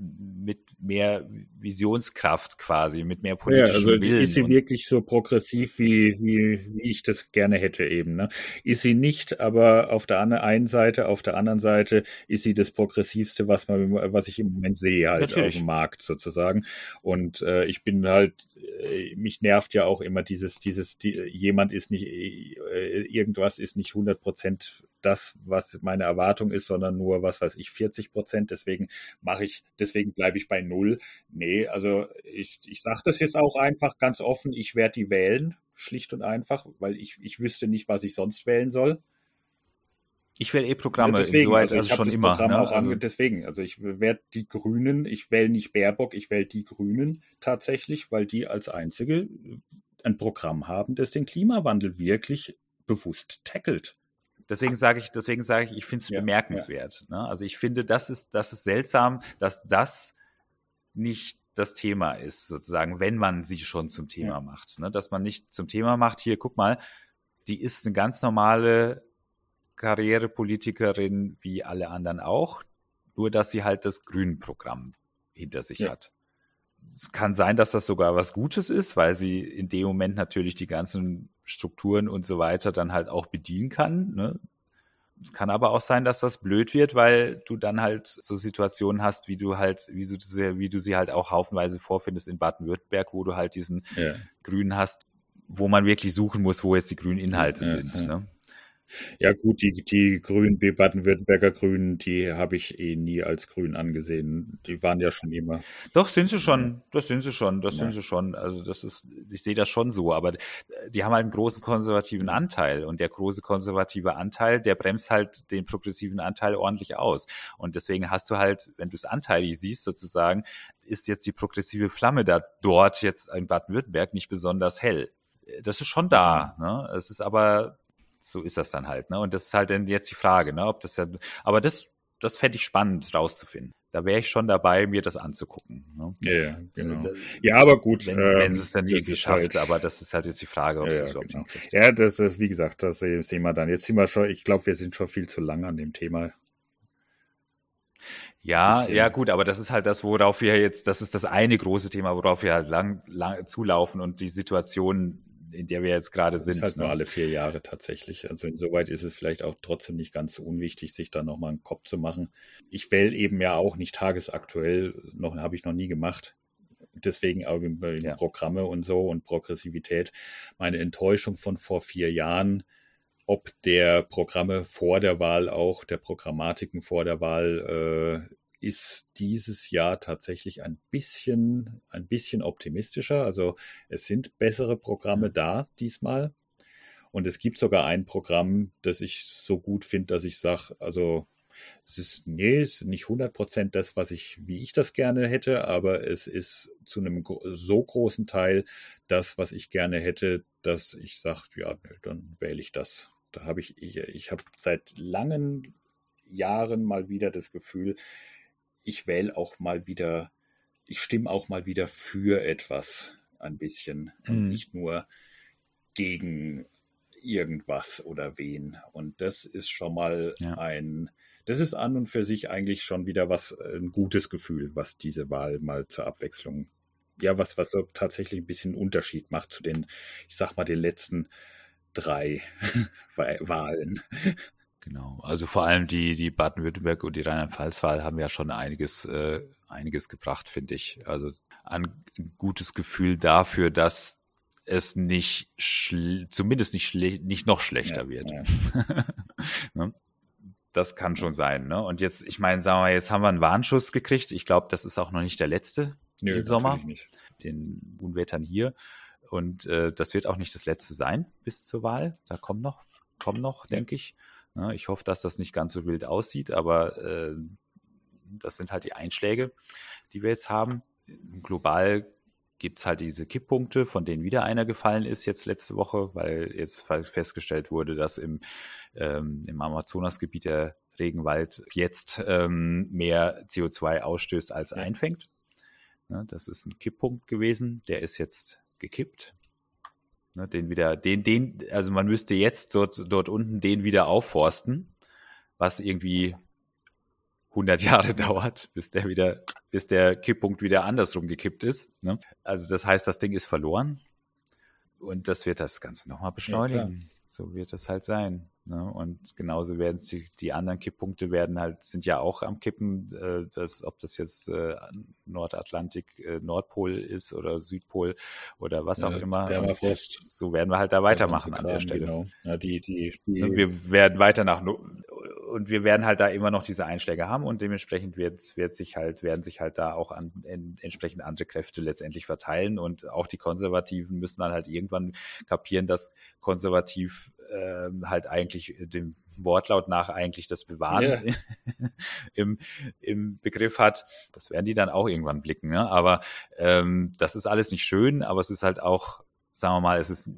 mit mehr Visionskraft quasi, mit mehr politischem ja, also Willen. Ist sie wirklich so progressiv, wie, wie, wie ich das gerne hätte eben. Ne? Ist sie nicht, aber auf der einen Seite, auf der anderen Seite ist sie das progressivste, was man, was ich im Moment sehe halt Natürlich. auf dem Markt sozusagen. Und äh, ich bin halt, äh, mich nervt ja auch immer dieses, dieses, die, jemand ist nicht, äh, irgendwas ist nicht 100 Prozent das, was meine Erwartung ist, sondern nur, was weiß ich, 40 Prozent. Deswegen mache ich, deswegen bleibe ich bei null. Nee, also ich, ich sage das jetzt auch einfach ganz offen, ich werde die wählen, schlicht und einfach, weil ich, ich wüsste nicht, was ich sonst wählen soll. Ich wähle eh Programme, deswegen, insoweit also, also schon immer. Programm Ne? auch Also, ange deswegen, also ich werde die Grünen, ich wähle nicht Baerbock, ich wähle die Grünen tatsächlich, weil die als einzige ein Programm haben, das den Klimawandel wirklich bewusst tackelt. deswegen sage ich, deswegen sage ich, ich finde es Ja, bemerkenswert. Ne? Also ich finde, das ist, das ist seltsam, dass das nicht das Thema ist, sozusagen, wenn man sie schon zum Thema Ja. macht. Ne? Dass man nicht zum Thema macht, hier, guck mal, die ist eine ganz normale Karrierepolitikerin wie alle anderen auch, nur dass sie halt das Grünen-Programm hinter sich Ja. hat. Es kann sein, dass das sogar was Gutes ist, weil sie in dem Moment natürlich die ganzen Strukturen und so weiter dann halt auch bedienen kann. Ne? Es kann aber auch sein, dass das blöd wird, weil du dann halt so Situationen hast, wie du halt, wie du sie, wie du sie halt auch haufenweise vorfindest in Baden-Württemberg, wo du halt diesen Ja. Grünen hast, wo man wirklich suchen muss, wo jetzt die grünen Inhalte Ja, sind. ja. Ne? Ja, gut, die, die Grünen, die Baden-Württemberger Grünen, die habe ich eh nie als Grün angesehen. Die waren ja schon immer. Doch, sind sie schon, das sind sie schon, das Ja. sind sie schon. Also das ist, ich sehe das schon so, aber die haben halt einen großen konservativen Anteil und der große konservative Anteil, der bremst halt den progressiven Anteil ordentlich aus. Und deswegen hast du halt, wenn du es anteilig siehst, sozusagen, ist jetzt die progressive Flamme da dort jetzt in Baden-Württemberg nicht besonders hell. Das ist schon da, ne? Es ist aber, so ist das dann halt, ne? Und das ist halt dann jetzt die Frage, ne? Ob das ja, aber das, das fände ich spannend rauszufinden. Da wäre ich schon dabei, mir das anzugucken. Ne? Ja, ja, genau. Da- Ja, aber gut. wenn, ähm, wenn es dann das irgendwie ist schafft, halt- aber das ist halt jetzt die Frage, ob Ja, es überhaupt genau. Ja, das ist, wie gesagt, das sehen wir dann. Jetzt sind wir schon, ich glaube, wir sind schon viel zu lange an dem Thema. Ja, bisschen- ja, gut, aber das ist halt das, worauf wir jetzt, das ist das eine große Thema, worauf wir halt lang, lang zulaufen und die Situation, in der wir jetzt gerade Das sind. ist halt nur ne? alle vier Jahre tatsächlich. Also insoweit ist es vielleicht auch trotzdem nicht ganz so unwichtig, sich da nochmal einen Kopf zu machen. Ich wähle eben ja auch nicht tagesaktuell, noch habe ich noch nie gemacht. Deswegen auch in, in Ja. Programme und so und Progressivität. Meine Enttäuschung von vor vier Jahren, ob der Programme vor der Wahl auch, der Programmatiken vor der Wahl, äh, ist dieses Jahr tatsächlich ein bisschen, ein bisschen optimistischer. Also es sind bessere Programme da diesmal. Und es gibt sogar ein Programm, das ich so gut finde, dass ich sage, also es ist, nee, es ist nicht 100% das, was ich, wie ich das gerne hätte, aber es ist zu einem so großen Teil das, was ich gerne hätte, dass ich sage, ja, dann wähle ich das. Da habe ich, ich, ich habe seit langen Jahren mal wieder das Gefühl, ich wähle auch mal wieder, ich stimme auch mal wieder für etwas ein bisschen und Mhm. nicht nur gegen irgendwas oder wen. Und das ist schon mal Ja. ein, das ist an und für sich eigentlich schon wieder was, ein gutes Gefühl, was diese Wahl mal zur Abwechslung, ja, was, was so tatsächlich ein bisschen Unterschied macht zu den, ich sag mal, den letzten drei Wa- Wahlen. Genau. Also vor allem die, die Baden-Württemberg und die Rheinland-Pfalz-Wahl haben ja schon einiges, äh, einiges gebracht, finde ich. Also ein gutes Gefühl dafür, dass es nicht, zumindest nicht, nicht noch schlechter Ja, wird. ja. ne? Das kann schon sein. Ne? Und jetzt, ich meine, sagen wir, jetzt haben wir einen Warnschuss gekriegt. Ich glaube, das ist auch noch nicht der letzte Nö, im Sommer, nicht. den Unwettern hier. Und äh, das wird auch nicht das letzte sein bis zur Wahl. Da kommen noch, kommen noch, Ja. denke ich. Ja, ich hoffe, dass das nicht ganz so wild aussieht, aber äh, das sind halt die Einschläge, die wir jetzt haben. Global gibt es halt diese Kipppunkte, von denen wieder einer gefallen ist jetzt letzte Woche, weil jetzt festgestellt wurde, dass im, ähm, im Amazonasgebiet der Regenwald jetzt ähm, mehr CO2 ausstößt als Ja. einfängt. Ja, das ist ein Kipppunkt gewesen, der ist jetzt gekippt. Ne, den wieder, den, den, also man müsste jetzt dort, dort unten den wieder aufforsten, was irgendwie 100 Jahre dauert, bis der wieder, bis der Kipppunkt wieder andersrum gekippt ist. Ne? Also das heißt, das Ding ist verloren und das wird das Ganze nochmal beschleunigen. So wird das halt sein. Ne? Und genauso werden die, die anderen Kipppunkte werden halt, sind ja auch am Kippen, äh, das, ob das jetzt äh, Nordatlantik, äh, Nordpol ist oder Südpol oder was auch Ja, immer. Permafrost. so werden wir halt da weitermachen an der Stelle. Genau. Ja, die, die, die, Wir werden weiter nach und wir werden halt da immer noch diese Einschläge haben und dementsprechend wird, wird sich halt, werden sich halt da auch an, en, entsprechend andere Kräfte letztendlich verteilen und auch die Konservativen müssen dann halt irgendwann kapieren, dass konservativ ähm, halt eigentlich dem Wortlaut nach eigentlich das Bewahren ja. im, im Begriff hat. Das werden die dann auch irgendwann blicken. Ne? Aber ähm, das ist alles nicht schön, aber es ist halt auch, sagen wir mal, es ist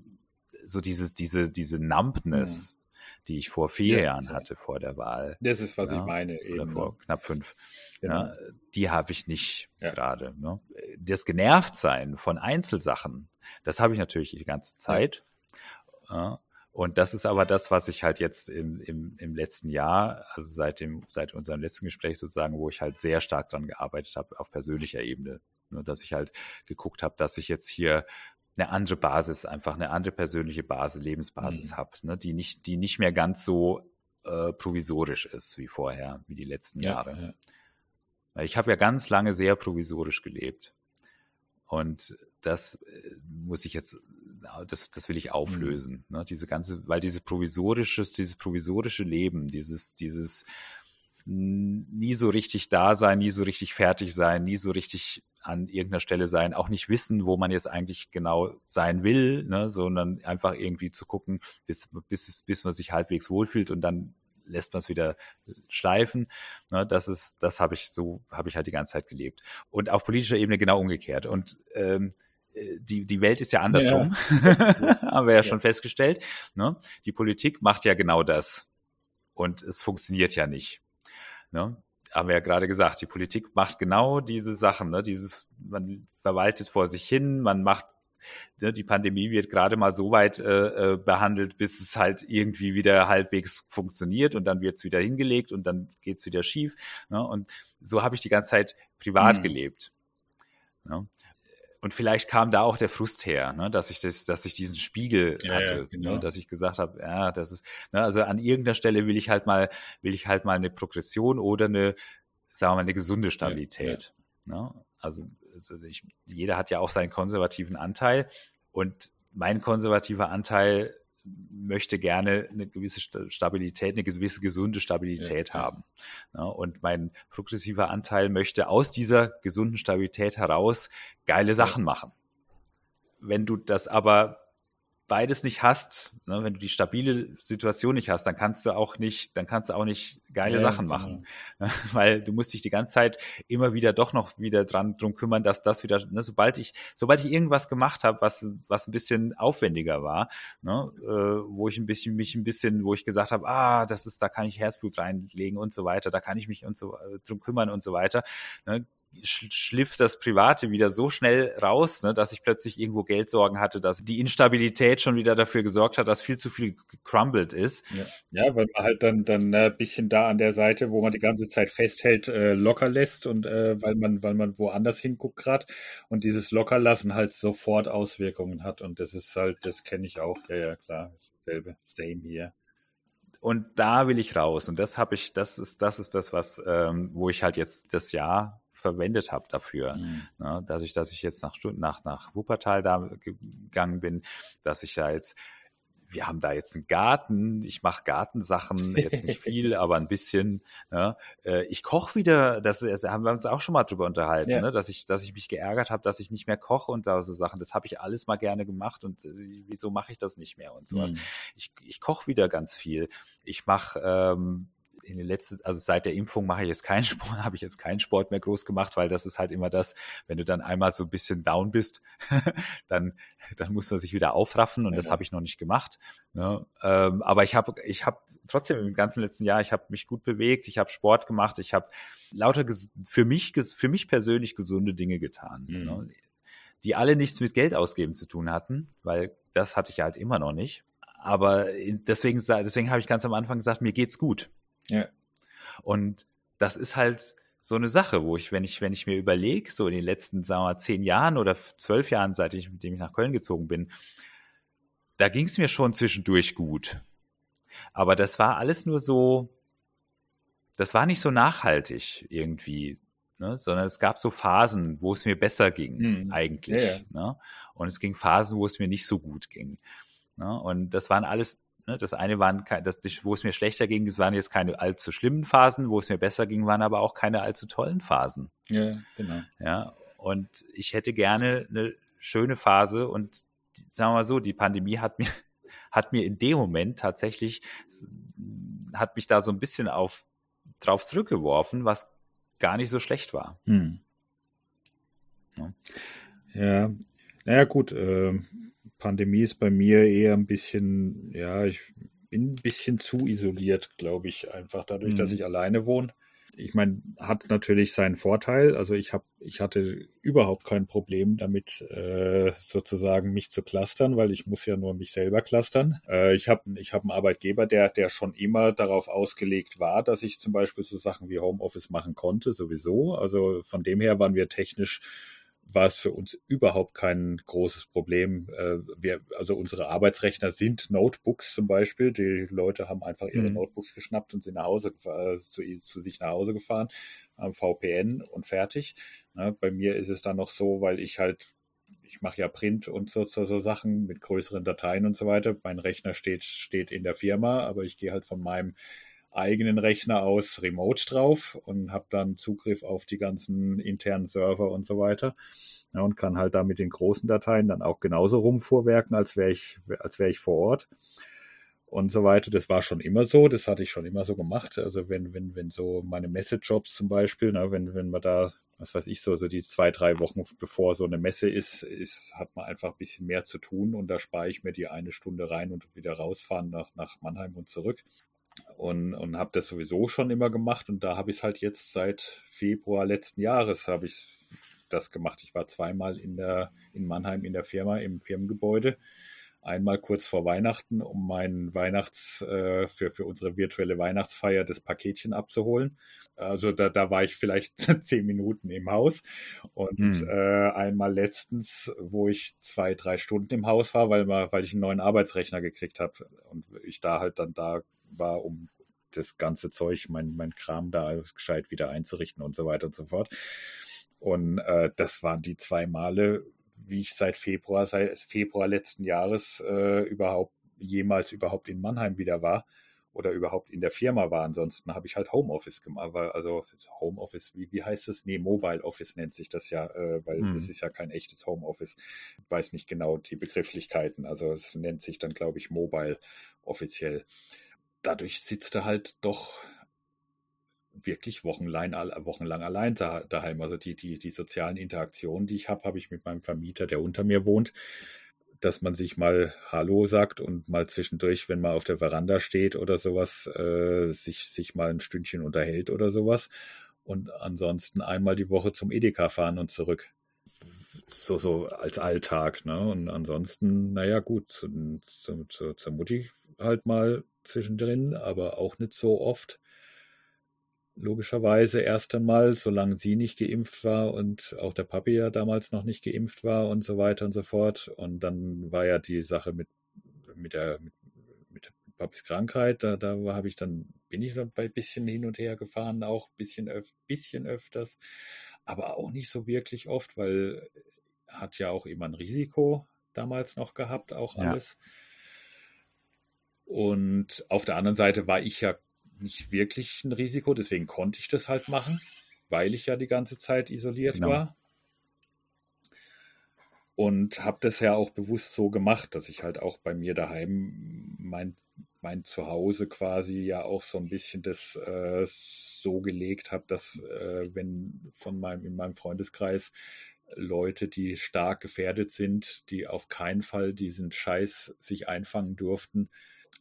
so dieses, diese, diese Numbness, mhm. Die ich vor vier ja, Jahren hatte vor der Wahl. Das ist, was ja, ich meine. Eben, oder vor ne? knapp fünf. Genau. die habe ich nicht gerade. Ne? Das Genervtsein von Einzelsachen, das habe ich natürlich die ganze Zeit. Ja. Und das ist aber das, was ich halt jetzt im, im, im letzten Jahr, also seit dem, seit unserem letzten Gespräch sozusagen, wo ich halt sehr stark dran gearbeitet habe auf persönlicher Ebene. Nur dass ich halt geguckt habe, dass ich jetzt hier eine andere Basis, einfach eine andere persönliche Basis, Lebensbasis mhm. habe, ne, die nicht, die nicht mehr ganz so äh, provisorisch ist wie vorher, wie die letzten ja, Jahre. Ja. Weil ich habe ja ganz lange sehr provisorisch gelebt. Und das äh, muss ich jetzt das, das will ich auflösen. Mhm. Ne? Diese ganze, weil dieses provisorisches, dieses provisorische Leben, dieses, dieses nie so richtig da sein, nie so richtig fertig sein, nie so richtig an irgendeiner Stelle sein, auch nicht wissen, wo man jetzt eigentlich genau sein will, ne, sondern einfach irgendwie zu gucken, bis, bis, bis man sich halbwegs wohlfühlt und dann lässt man es wieder schleifen. Ne, das ist, das habe ich so, habe ich halt die ganze Zeit gelebt. Und auf politischer Ebene genau umgekehrt. Und ähm, die, die Welt ist ja andersrum, ja. haben wir ja, ja, schon festgestellt. Ne? Die Politik macht ja genau das. Und es funktioniert ja nicht. Ne? Haben wir ja gerade gesagt, die Politik macht genau diese Sachen. Ne? Dieses, man verwaltet vor sich hin, man macht, ne, die Pandemie wird gerade mal so weit äh, äh behandelt, bis es halt irgendwie wieder halbwegs funktioniert und dann wird es wieder hingelegt und dann geht es wieder schief. Ne? Und so habe ich die ganze Zeit privat mhm. gelebt. Ne? Und vielleicht kam da auch der Frust her, ne, dass ich das, dass ich diesen Spiegel ja, hatte, ja, ne, genau. ne, dass ich gesagt habe, ja, das ist, ne, also an irgendeiner Stelle will ich halt mal, will ich halt mal eine Progression oder eine, sagen wir mal, eine gesunde Stabilität. Ja, ne? Also, also ich, jeder hat ja auch seinen konservativen Anteil und mein konservativer Anteil möchte gerne eine gewisse Stabilität, eine gewisse gesunde Stabilität ja, haben. Ja, und mein progressiver Anteil möchte aus dieser gesunden Stabilität heraus geile Sachen machen. Wenn du das aber beides nicht hast, ne, wenn du die stabile Situation nicht hast, dann kannst du auch nicht, dann kannst du auch nicht geile ja, Sachen machen, genau. weil du musst dich die ganze Zeit immer wieder doch noch wieder dran drum kümmern, dass das wieder, ne, sobald ich, sobald ich irgendwas gemacht habe, was was ein bisschen aufwendiger war, ne, äh, wo ich ein bisschen mich ein bisschen, wo ich gesagt habe, ah, das ist, da kann ich Herzblut reinlegen und so weiter, da kann ich mich und so äh, drum kümmern und so weiter, ne, schliff das Private wieder so schnell raus, ne, dass ich plötzlich irgendwo Geldsorgen hatte, dass die Instabilität schon wieder dafür gesorgt hat, dass viel zu viel crumbled ist. Ja, ja weil man halt dann dann ein äh, bisschen da an der Seite, wo man die ganze Zeit festhält, äh, locker lässt und äh, weil man weil man woanders hinguckt gerade und dieses Lockerlassen halt sofort Auswirkungen hat und das ist halt, das kenne ich auch. Ja, ja, klar, dasselbe, same hier und da will ich raus und das habe ich das ist das ist das was ähm, wo ich halt jetzt das Jahr verwendet habe dafür. Mhm. Ne, dadurch, dass ich jetzt nach, nach, nach Wuppertal da gegangen bin, dass ich da jetzt wir haben da jetzt einen Garten, ich mache Gartensachen, jetzt nicht viel, aber ein bisschen. Ne? Äh, ich koche wieder, das, das, haben wir uns auch schon mal drüber unterhalten, ja. ne? dass, ich, dass ich mich geärgert habe, dass ich nicht mehr koche und da so Sachen. Das habe ich alles mal gerne gemacht und äh, wieso mache ich das nicht mehr und sowas. Mhm. Ich, ich koche wieder ganz viel. Ich mache ähm, in den letzten, also seit der Impfung mache ich jetzt keinen Sport, habe ich jetzt keinen Sport mehr groß gemacht, weil das ist halt immer das, wenn du dann einmal so ein bisschen down bist, dann, dann muss man sich wieder aufraffen und ja, das ja. habe ich noch nicht gemacht. Ne? Ähm, aber ich habe, ich habe trotzdem im ganzen letzten Jahr, ich habe mich gut bewegt, ich habe Sport gemacht, ich habe lauter für mich, für mich persönlich gesunde Dinge getan. Mhm. Ne? Die alle nichts mit Geld ausgeben zu tun hatten, weil das hatte ich halt immer noch nicht. Aber deswegen, deswegen habe ich ganz am Anfang gesagt, mir geht's gut. Ja. Und das ist halt so eine Sache, wo ich, wenn ich, wenn ich mir überlege, so in den letzten, sagen wir mal, zehn Jahren oder zwölf Jahren, seit ich, mit dem ich nach Köln gezogen bin, da ging es mir schon zwischendurch gut. Aber das war alles nur so, das war nicht so nachhaltig irgendwie, ne? sondern es gab so Phasen, wo es mir besser ging, hm. eigentlich. Ja, ja. Ne? Und es ging Phasen, wo es mir nicht so gut ging. Ne? Und das waren alles Ne? Das eine waren, das, wo es mir schlechter ging, das waren jetzt keine allzu schlimmen Phasen, wo es mir besser ging, waren aber auch keine allzu tollen Phasen. Ja, genau. Ja, und ich hätte gerne eine schöne Phase und sagen wir mal so, die Pandemie hat mir, hat mir in dem Moment tatsächlich hat mich da so ein bisschen auf drauf zurückgeworfen, was gar nicht so schlecht war. Hm. Ja. ja, naja gut, äh, Pandemie ist bei mir eher ein bisschen, ja, ich bin ein bisschen zu isoliert, glaube ich, einfach dadurch, mhm. dass ich alleine wohne ich meine, hat natürlich seinen Vorteil. Also ich habe, ich hatte überhaupt kein Problem damit, äh, sozusagen mich zu clustern, weil ich muss ja nur mich selber clustern. Äh, ich habe, ich habe einen Arbeitgeber, der, der schon immer darauf ausgelegt war, dass ich zum Beispiel so Sachen wie Homeoffice machen konnte, sowieso. Also von dem her waren wir technisch war es für uns überhaupt kein großes Problem. Äh, wir, also unsere Arbeitsrechner sind Notebooks zum Beispiel. Die Leute haben einfach ihre mhm. Notebooks geschnappt und sind nach Hause äh, zu, zu, sich nach Hause gefahren, am VPN und fertig. Ne, bei mir ist es dann noch so, weil ich halt ich mache ja Print und so, so, so, Sachen mit größeren Dateien und so weiter. Mein Rechner steht, steht in der Firma, aber ich gehe halt von meinem eigenen Rechner aus remote drauf und habe dann Zugriff auf die ganzen internen Server und so weiter. Ja, und kann halt da mit den großen Dateien dann auch genauso rumvorwerken, als wäre ich, als wäre ich vor Ort und so weiter. Das war schon immer so, das hatte ich schon immer so gemacht. Also wenn, wenn, wenn so meine Messejobs zum Beispiel, ne, wenn, wenn man da, was weiß ich, so, so die zwei, drei Wochen bevor so eine Messe ist, ist, hat man einfach ein bisschen mehr zu tun und da spare ich mir die eine Stunde rein und wieder rausfahren nach, nach Mannheim und zurück und, und habe das sowieso schon immer gemacht und da habe ich es halt jetzt seit Februar letzten Jahres habe ich das gemacht. Ich war zweimal in der in Mannheim in der Firma im Firmengebäude. Einmal kurz vor Weihnachten, um mein Weihnachts äh, für für unsere virtuelle Weihnachtsfeier das Paketchen abzuholen. Also da, da war ich vielleicht zehn Minuten im Haus und hm. äh, einmal letztens, wo ich zwei drei Stunden im Haus war, weil weil ich einen neuen Arbeitsrechner gekriegt habe und ich da halt dann da war, um das ganze Zeug, mein, mein Kram da gescheit wieder einzurichten und so weiter und so fort. Und äh, das waren die zwei Male, wie ich seit Februar, seit Februar letzten Jahres äh, überhaupt jemals überhaupt in Mannheim wieder war oder überhaupt in der Firma war. Ansonsten habe ich halt Homeoffice gemacht. Also Homeoffice, wie, wie heißt es? Nee, Mobile Office nennt sich das ja, äh, weil hm. es ist ja kein echtes Homeoffice. Ich weiß nicht genau die Begrifflichkeiten. Also es nennt sich dann, glaube ich, Mobile offiziell dadurch sitzt er halt doch wirklich wochenlang, wochenlang allein daheim. Also die, die, die sozialen Interaktionen, die ich habe, habe ich mit meinem Vermieter, der unter mir wohnt, dass man sich mal Hallo sagt und mal zwischendurch, wenn man auf der Veranda steht oder sowas, äh, sich, sich mal ein Stündchen unterhält oder sowas. Und ansonsten einmal die Woche zum Edeka fahren und zurück. So, so als Alltag, ne? Und ansonsten, naja, gut, zu, zu, zu, zur Mutti halt mal zwischendrin, aber auch nicht so oft. Logischerweise erst einmal, solange sie nicht geimpft war und auch der Papi ja damals noch nicht geimpft war und so weiter und so fort. Und dann war ja die Sache mit, mit der, mit, mit Papis Krankheit, da, da habe ich dann, bin ich dann ein bisschen hin und her gefahren, auch ein bisschen, öf bisschen öfters, aber auch nicht so wirklich oft, weil hat ja auch immer ein Risiko damals noch gehabt, auch alles. Ja. Und auf der anderen Seite war ich ja nicht wirklich ein Risiko, deswegen konnte ich das halt machen, weil ich ja die ganze Zeit isoliert genau. war. Und habe das ja auch bewusst so gemacht, dass ich halt auch bei mir daheim mein, mein Zuhause quasi ja auch so ein bisschen das äh, so gelegt habe, dass äh, wenn von meinem in meinem Freundeskreis Leute, die stark gefährdet sind, die auf keinen Fall diesen Scheiß sich einfangen durften,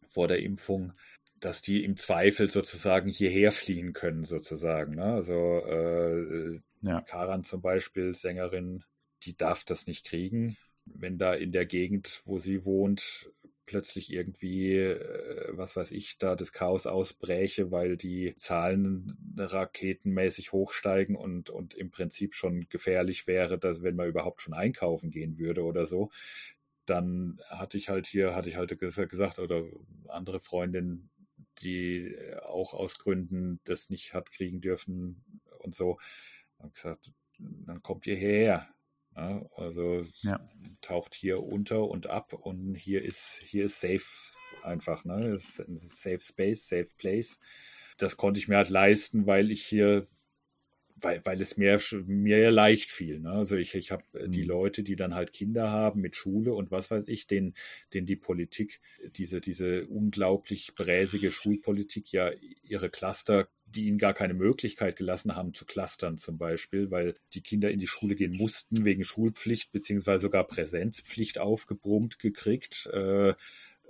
vor der Impfung, dass die im Zweifel sozusagen hierher fliehen können, sozusagen. Ne? Also äh, ja. Karan zum Beispiel, Sängerin, die darf das nicht kriegen. Wenn da in der Gegend, wo sie wohnt, plötzlich irgendwie, äh, was weiß ich, da das Chaos ausbräche, weil die Zahlen raketenmäßig hochsteigen und, und im Prinzip schon gefährlich wäre, dass wenn man überhaupt schon einkaufen gehen würde oder so, dann hatte ich halt hier, hatte ich halt gesagt, oder andere Freundin, die auch aus Gründen das nicht hat kriegen dürfen und so, habe gesagt, dann kommt ihr hierher. Ja, also ja. taucht hier unter und ab und hier ist, hier ist safe einfach, ne? Ist safe space, safe place. Das konnte ich mir halt leisten, weil ich hier weil, weil es mir, mir ja leicht fiel. Ne? Also ich, ich habe äh, die mhm. Leute, die dann halt Kinder haben mit Schule und was weiß ich, denen, denen die Politik, diese, diese unglaublich bräsige Schulpolitik ja ihre Cluster, die ihnen gar keine Möglichkeit gelassen haben zu clustern zum Beispiel, weil die Kinder in die Schule gehen mussten wegen Schulpflicht beziehungsweise sogar Präsenzpflicht aufgebrummt gekriegt. Äh,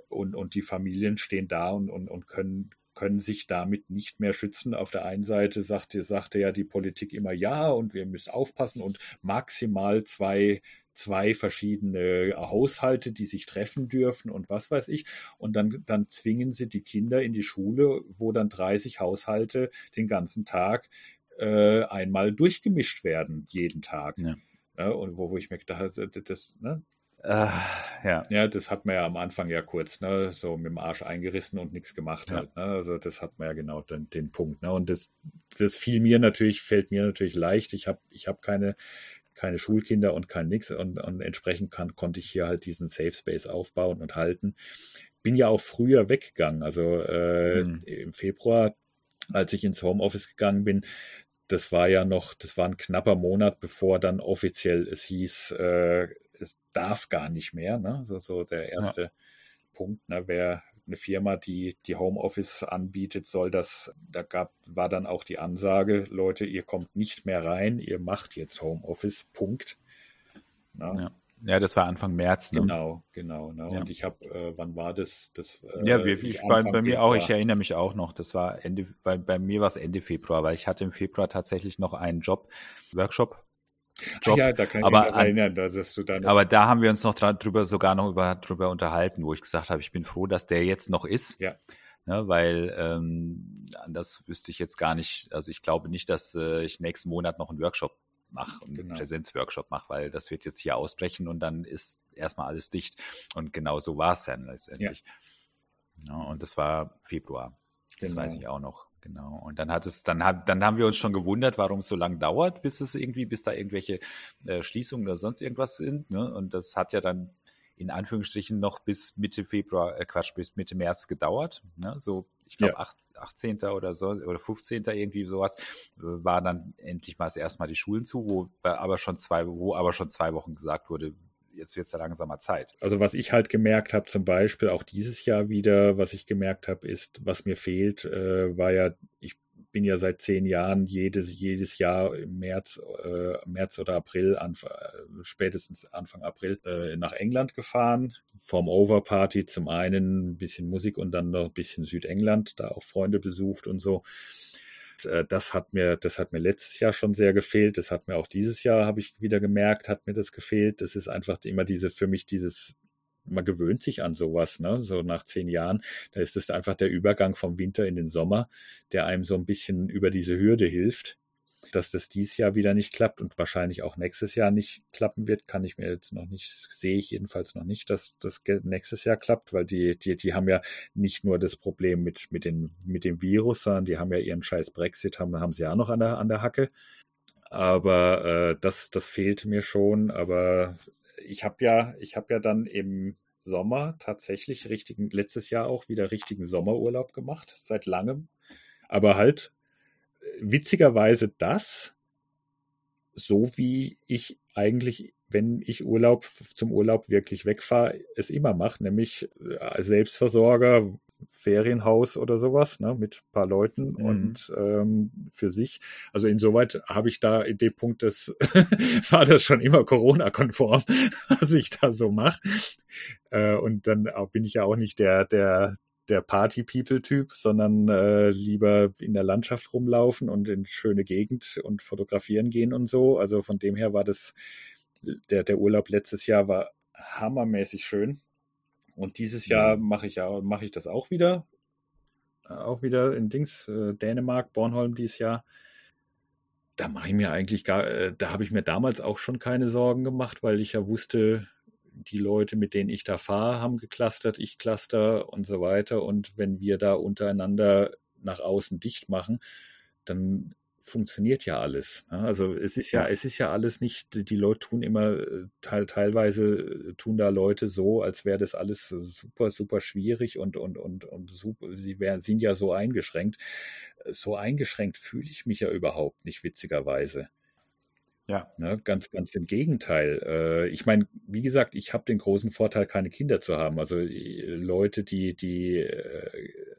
und, und die Familien stehen da und, und, und können, können sich damit nicht mehr schützen. Auf der einen Seite sagte, sagte ja die Politik immer ja und wir müssen aufpassen und maximal zwei zwei verschiedene Haushalte, die sich treffen dürfen und was weiß ich. Und dann, dann zwingen sie die Kinder in die Schule, wo dann 30 Haushalte den ganzen Tag äh, einmal durchgemischt werden, jeden Tag. Ja. Ja, und wo, wo ich mir gedacht habe, das, ne, äh, ja. ja, das hat man ja am Anfang ja kurz, ne, so mit dem Arsch eingerissen und nichts gemacht ja. halt. Ne? Also das hat man ja genau den, den Punkt. Ne? Und das, das fiel mir natürlich, fällt mir natürlich leicht. Ich habe ich hab keine, keine Schulkinder und kein nix und, und entsprechend kann, konnte ich hier halt diesen Safe Space aufbauen und halten. Bin ja auch früher weggegangen. Also äh, hm. im Februar, als ich ins Homeoffice gegangen bin, das war ja noch, das war ein knapper Monat, bevor dann offiziell es hieß, äh, es darf gar nicht mehr. Ne? So, so der erste ja. Punkt. Ne? Wer eine Firma, die die Homeoffice anbietet, soll das, da gab, war dann auch die Ansage, Leute, ihr kommt nicht mehr rein, ihr macht jetzt Homeoffice, Punkt. Ne? Ja. Ja, das war Anfang März. Ne? Genau, genau. Ne? Ja. Und ich habe, äh, wann war das? das äh, ja, wirklich, bei, bei mir auch, ich erinnere mich auch noch, das war Ende, bei, bei mir war es Ende Februar, weil ich hatte im Februar tatsächlich noch einen Job, Workshop Job. Ja, da kann ich aber mich erinnern, dass du dann. Aber da haben wir uns noch drüber sogar noch über, drüber unterhalten, wo ich gesagt habe, ich bin froh, dass der jetzt noch ist. Ja. Ne, weil ähm, anders wüsste ich jetzt gar nicht, also ich glaube nicht, dass äh, ich nächsten Monat noch einen Workshop mache, einen genau. Präsenzworkshop mache, weil das wird jetzt hier ausbrechen und dann ist erstmal alles dicht. Und genau so war es dann letztendlich. Ja. Ja, und das war Februar. Das genau. weiß ich auch noch. Genau. Und dann hat es, dann hat, dann haben wir uns schon gewundert, warum es so lange dauert, bis es irgendwie, bis da irgendwelche äh, Schließungen oder sonst irgendwas sind. Ne? Und das hat ja dann in Anführungsstrichen noch bis Mitte Februar, äh, Quatsch, bis Mitte März gedauert. Ne? So, ich glaube, ja. 18. oder so oder 15. irgendwie sowas, äh, war dann endlich mal erstmal die Schulen zu, wo aber schon zwei, wo aber schon zwei Wochen gesagt wurde, jetzt wird es ja langsamer Zeit. Also was ich halt gemerkt habe, zum Beispiel auch dieses Jahr wieder, was ich gemerkt habe, ist, was mir fehlt, äh, war ja, ich bin ja seit zehn Jahren jedes, jedes Jahr im März, äh, März oder April, Anf äh, spätestens Anfang April, äh, nach England gefahren. Vom Overparty zum einen ein bisschen Musik und dann noch ein bisschen Südengland, da auch Freunde besucht und so. Äh, das hat mir, das hat mir letztes Jahr schon sehr gefehlt. Das hat mir auch dieses Jahr, habe ich wieder gemerkt, hat mir das gefehlt. Das ist einfach immer diese, für mich dieses, man gewöhnt sich an sowas, ne? So nach zehn Jahren, da ist es einfach der Übergang vom Winter in den Sommer, der einem so ein bisschen über diese Hürde hilft dass das dieses Jahr wieder nicht klappt und wahrscheinlich auch nächstes Jahr nicht klappen wird, kann ich mir jetzt noch nicht, sehe ich jedenfalls noch nicht, dass das nächstes Jahr klappt, weil die, die, die haben ja nicht nur das Problem mit, mit, den, mit dem Virus, sondern die haben ja ihren scheiß Brexit, haben, haben sie ja noch an der, an der Hacke. Aber äh, das, das fehlt mir schon. Aber ich habe ja, ich habe ja dann im Sommer tatsächlich richtigen, letztes Jahr auch wieder richtigen Sommerurlaub gemacht, seit langem. Aber halt witzigerweise das, so wie ich eigentlich, wenn ich Urlaub zum Urlaub wirklich wegfahre, es immer mache, nämlich äh, Selbstversorger, Ferienhaus oder sowas, ne, mit ein paar Leuten mhm. und ähm, für sich. Also insoweit habe ich da in dem Punkt, das war das schon immer Corona-konform, was ich da so mache. Äh, und dann auch, bin ich ja auch nicht der, der, der Party-People-Typ, sondern äh, lieber in der Landschaft rumlaufen und in schöne Gegend und fotografieren gehen und so. Also von dem her war das, der, der Urlaub letztes Jahr war hammermäßig schön. Und dieses Jahr mache ich ja, mache ich das auch wieder. Auch wieder in Dings, äh, Dänemark, Bornholm dieses Jahr. Da mache ich mir eigentlich gar, äh, da habe ich mir damals auch schon keine Sorgen gemacht, weil ich ja wusste, die Leute, mit denen ich da fahre, haben geclustert, ich cluster und so weiter. Und wenn wir da untereinander nach außen dicht machen, dann funktioniert ja alles. Ne? Also es ist ja, es ist ja alles nicht, die Leute tun immer, teil, teilweise tun da Leute so, als wäre das alles super, super schwierig und, und, und, und super, sie wären, sind ja so eingeschränkt. So eingeschränkt fühle ich mich ja überhaupt nicht, witzigerweise. Ja. Ne, ganz, ganz im Gegenteil. Äh, ich meine, wie gesagt, ich habe den großen Vorteil, keine Kinder zu haben. Also Leute, die, die,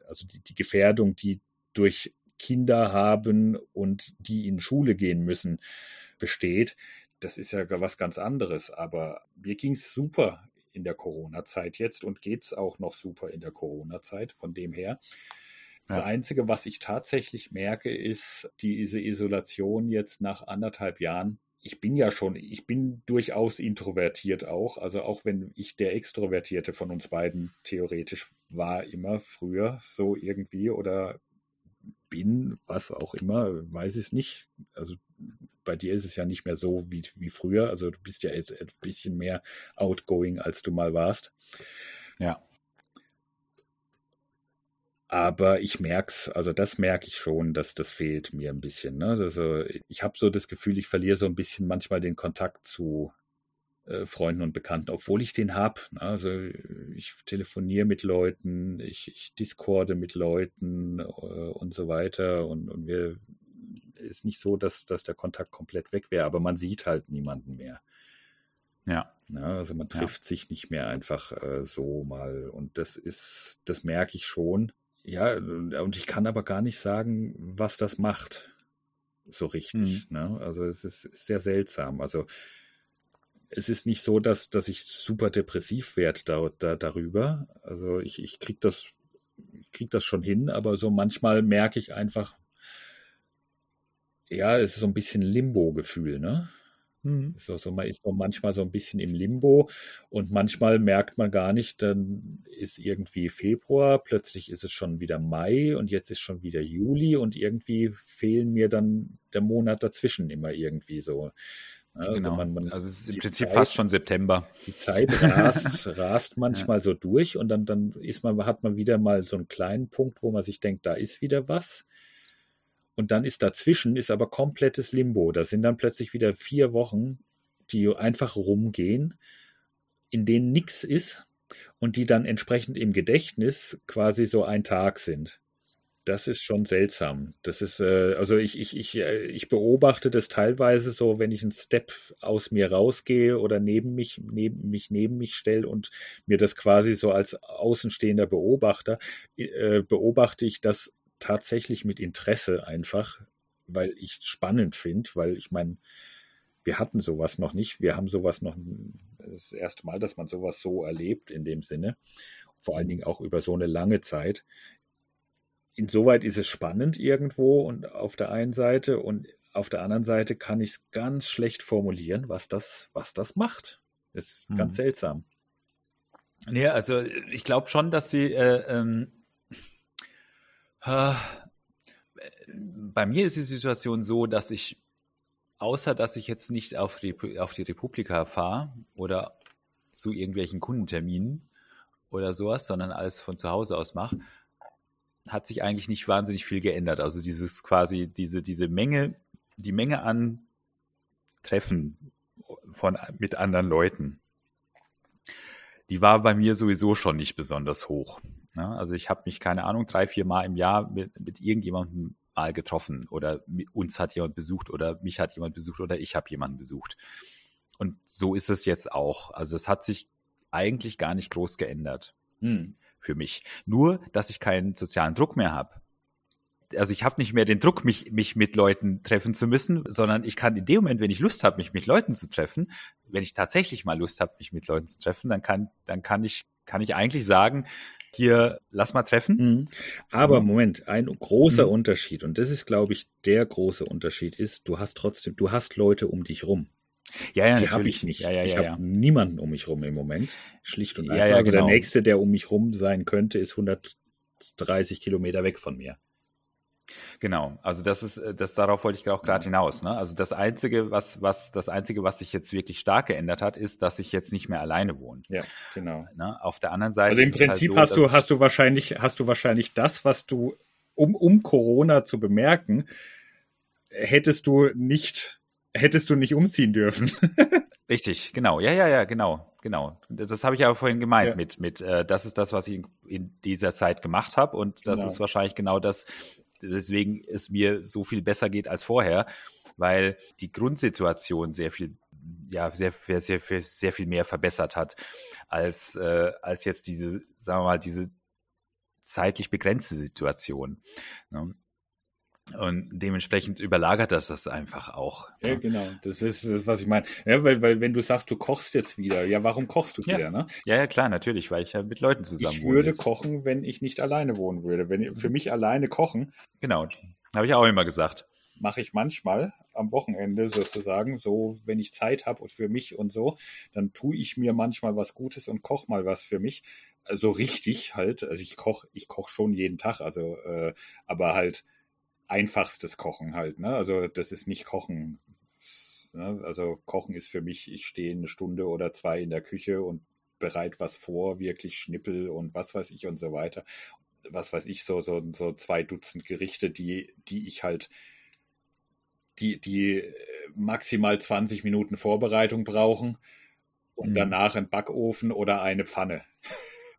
also die, die Gefährdung, die durch Kinder haben und die in Schule gehen müssen, besteht. Das ist ja was ganz anderes. Aber mir ging es super in der Corona-Zeit jetzt und geht es auch noch super in der Corona-Zeit. Von dem her. Das ja. Einzige, was ich tatsächlich merke, ist diese Isolation jetzt nach anderthalb Jahren. Ich bin ja schon, ich bin durchaus introvertiert auch. Also auch wenn ich der Extrovertierte von uns beiden theoretisch war, immer früher so irgendwie oder bin, was auch immer, weiß ich es nicht. Also bei dir ist es ja nicht mehr so wie, wie früher. Also du bist ja jetzt ein bisschen mehr outgoing, als du mal warst. Ja. Aber ich merke es, also das merke ich schon, dass das fehlt mir ein bisschen. Ne? Also ich habe so das Gefühl, ich verliere so ein bisschen manchmal den Kontakt zu, äh, Freunden und Bekannten, obwohl ich den habe. Ne? Also ich telefoniere mit Leuten, ich, ich discorde mit Leuten äh, und so weiter und, und wir ist nicht so, dass, dass der Kontakt komplett weg wäre, aber man sieht halt niemanden mehr. Ja. ja ne? also man trifft ja. sich nicht mehr einfach äh, so mal und das ist, das merke ich schon. Ja, und ich kann aber gar nicht sagen, was das macht. So richtig. Mhm. Ne? Also es ist sehr seltsam. Also es ist nicht so, dass, dass ich super depressiv werde da, da, darüber. Also ich, ich kriege das, krieg das schon hin, aber so manchmal merke ich einfach, ja, es ist so ein bisschen Limbo-Gefühl, ne? Mhm. So, so, man ist so manchmal so ein bisschen im Limbo und manchmal merkt man gar nicht, dann ist irgendwie Februar, plötzlich ist es schon wieder Mai und jetzt ist schon wieder Juli und irgendwie fehlen mir dann der Monat dazwischen immer irgendwie so. Also, genau. man, man, also es ist im Prinzip Zeit, fast schon September. Die Zeit rast, rast manchmal ja. so durch und dann, dann ist man, hat man wieder mal so einen kleinen Punkt, wo man sich denkt, da ist wieder was. Und dann ist dazwischen ist aber komplettes Limbo. Da sind dann plötzlich wieder vier Wochen, die einfach rumgehen, in denen nichts ist und die dann entsprechend im Gedächtnis quasi so ein Tag sind. Das ist schon seltsam. Das ist, äh, also ich, ich, ich, äh, ich beobachte das teilweise so, wenn ich einen Step aus mir rausgehe oder neben mich, neben mich, neben mich stelle und mir das quasi so als außenstehender Beobachter, äh, beobachte ich das tatsächlich mit Interesse einfach, weil ich es spannend finde, weil ich meine, wir hatten sowas noch nicht. Wir haben sowas noch, das, erste Mal, dass man sowas so erlebt in dem Sinne. Vor allen Dingen auch über so eine lange Zeit insoweit ist es spannend irgendwo und auf der einen Seite und auf der anderen Seite kann ich es ganz schlecht formulieren, was das, was das macht. Das ist hm. ganz mhm. seltsam. Nee, also ich glaube schon, dass sie äh, ähm, äh, bei mir ist die Situation so, dass ich, außer dass ich jetzt nicht auf die, auf die Republika fahre oder zu irgendwelchen Kundenterminen oder sowas, sondern alles von zu Hause aus mache, hat sich eigentlich nicht wahnsinnig viel geändert. Also dieses quasi, diese, diese Menge, die Menge an Treffen von, mit anderen Leuten, die war bei mir sowieso schon nicht besonders hoch. Ja, also ich habe mich, keine Ahnung, drei, vier Mal im Jahr mit, mit irgendjemandem mal getroffen oder uns hat jemand besucht oder mich hat jemand besucht oder ich habe jemanden besucht. Und so ist es jetzt auch. Also es hat sich eigentlich gar nicht groß geändert. Hm für mich. Nur, dass ich keinen sozialen Druck mehr habe. Also ich habe nicht mehr den Druck, mich, mich mit Leuten treffen zu müssen, sondern ich kann in dem Moment, wenn ich Lust habe, mich mit Leuten zu treffen, wenn ich tatsächlich mal Lust habe, mich mit Leuten zu treffen, dann kann, dann kann ich, kann ich eigentlich sagen, hier, lass mal treffen. Mhm. Aber Moment, ein großer mhm. Unterschied, und das ist, glaube ich, der große Unterschied ist, du hast trotzdem, du hast Leute um dich rum. Ja, ja, die habe ich nicht. Ja, ja, ich ja, habe niemanden um mich rum im Moment. Schlicht und einfach. Ja, ja, also genau. der nächste, der um mich rum sein könnte, ist 130 Kilometer weg von mir. Genau, also das ist, äh, das darauf wollte ich auch gerade hinaus. Ne? Also das einzige, was, was, das einzige, was sich jetzt wirklich stark geändert hat, ist, dass ich jetzt nicht mehr alleine wohne. Ja, genau. Ne? Auf der anderen Seite. Also im halt Prinzip halt so, hast du, hast du wahrscheinlich, hast du wahrscheinlich das, was du um, um Corona zu bemerken, hättest du nicht, hättest du nicht umziehen dürfen. Richtig, genau. Ja, ja, ja, genau, genau. Das habe ich ja vorhin gemeint Ja. mit, mit, äh, das ist das, was ich in, in dieser Zeit gemacht habe und das Genau. ist wahrscheinlich genau das, weswegen es mir so viel besser geht als vorher, weil die Grundsituation sehr viel, ja, sehr, sehr, sehr, sehr viel mehr verbessert hat als, äh, als jetzt diese, sagen wir mal, diese zeitlich begrenzte Situation. Ne? Und dementsprechend überlagert das das einfach auch. Ja, ne? genau. Das ist, das, was ich meine. Ja, weil, weil, wenn du sagst, du kochst jetzt wieder, ja, warum kochst du Ja. wieder, ne? Ja, ja, klar, natürlich, weil ich ja mit Leuten zusammen Ich wohne würde jetzt. kochen, wenn ich nicht alleine wohnen würde. Wenn für mich alleine kochen, Genau, habe ich auch immer gesagt. mache ich manchmal am Wochenende sozusagen, so wenn ich Zeit habe und für mich und so, dann tue ich mir manchmal was Gutes und koche mal was für mich. Also richtig halt. Also ich koche, ich koche schon jeden Tag, also äh, aber halt einfachstes Kochen halt. Ne? Also das ist nicht Kochen. Ne? Also Kochen ist für mich, ich stehe eine Stunde oder zwei in der Küche und bereite was vor, wirklich Schnippel und was weiß ich und so weiter. Was weiß ich, so, so, so zwei Dutzend Gerichte, die, die ich halt die, die äh, maximal 20 Minuten Vorbereitung brauchen und Mhm. danach ein Backofen oder eine Pfanne.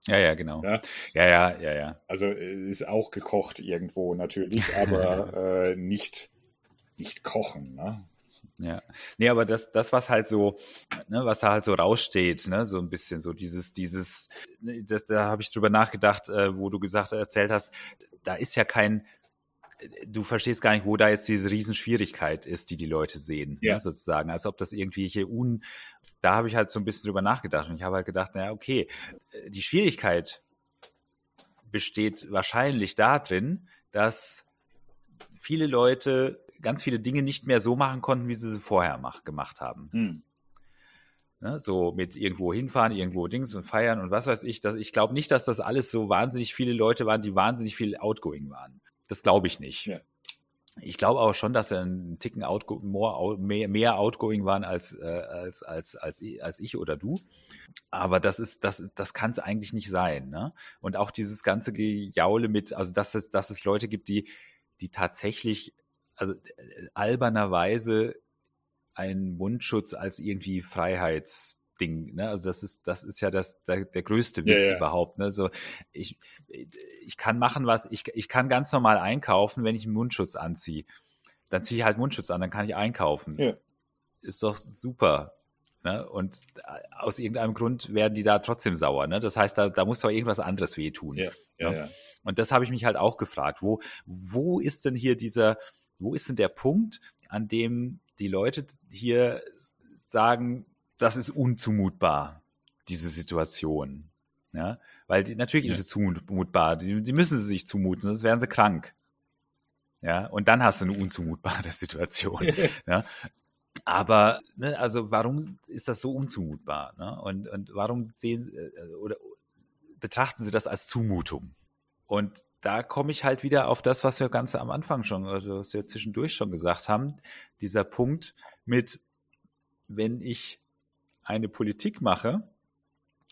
Ja, ja, genau. Ja. Ja, ja, ja, ja. Also äh, ist auch gekocht irgendwo natürlich, aber äh, nicht, nicht kochen. Ne? Ja. Nee, aber das, das, was halt so, ne, was da halt so raussteht, ne, so ein bisschen so dieses, dieses, ne, das, da habe ich drüber nachgedacht, äh, wo du gesagt, erzählt hast, da ist ja kein, du verstehst gar nicht, wo da jetzt diese Riesenschwierigkeit ist, die die Leute sehen, Ja. ne, sozusagen, als ob das irgendwelche un, da habe ich halt so ein bisschen drüber nachgedacht und ich habe halt gedacht, naja, okay, äh, die Schwierigkeit besteht wahrscheinlich darin, dass viele Leute ganz viele Dinge nicht mehr so machen konnten, wie sie sie vorher mach, gemacht haben. Hm. Ne? So mit irgendwo hinfahren, irgendwo Dings und feiern und was weiß ich. Dass, ich glaube nicht, dass das alles so wahnsinnig viele Leute waren, die wahnsinnig viel outgoing waren. Das glaube ich nicht. Ja. Ich glaube auch schon, dass er einen Ticken outgo more, mehr, mehr outgoing waren als, äh, als, als, als, als ich oder du. Aber das ist, das, das kann es eigentlich nicht sein. Ne? Und auch dieses ganze Gejaule mit, also dass es, dass es Leute gibt, die, die tatsächlich, also äh, albernerweise einen Mundschutz als irgendwie Freiheitsding, ne? Also das ist, das ist ja das, der, der größte Ja, Witz ja. überhaupt, ne? So, ich, ich kann machen, was, ich, ich kann ganz normal einkaufen, wenn ich einen Mundschutz anziehe. Dann ziehe ich halt Mundschutz an, dann kann ich einkaufen. Ja. Ist doch super. Ne? Und aus irgendeinem Grund werden die da trotzdem sauer. Ne? Das heißt, da, da muss doch irgendwas anderes wehtun. Ja, ja, ja. Und das habe ich mich halt auch gefragt. Wo, wo ist denn hier dieser, wo ist denn der Punkt, an dem die Leute hier sagen, das ist unzumutbar, diese Situation? Ja, weil die, natürlich Ja. ist es zumutbar. Die, die müssen sie sich zumuten, sonst wären sie krank. Ja, und dann hast du eine unzumutbare Situation. ja. Aber, ne, also warum ist das so unzumutbar? Ne? Und, und warum sehen äh, oder betrachten sie das als Zumutung? Und da komme ich halt wieder auf das, was wir ganz am Anfang schon, also was wir zwischendurch schon gesagt haben, dieser Punkt mit, wenn ich eine Politik mache,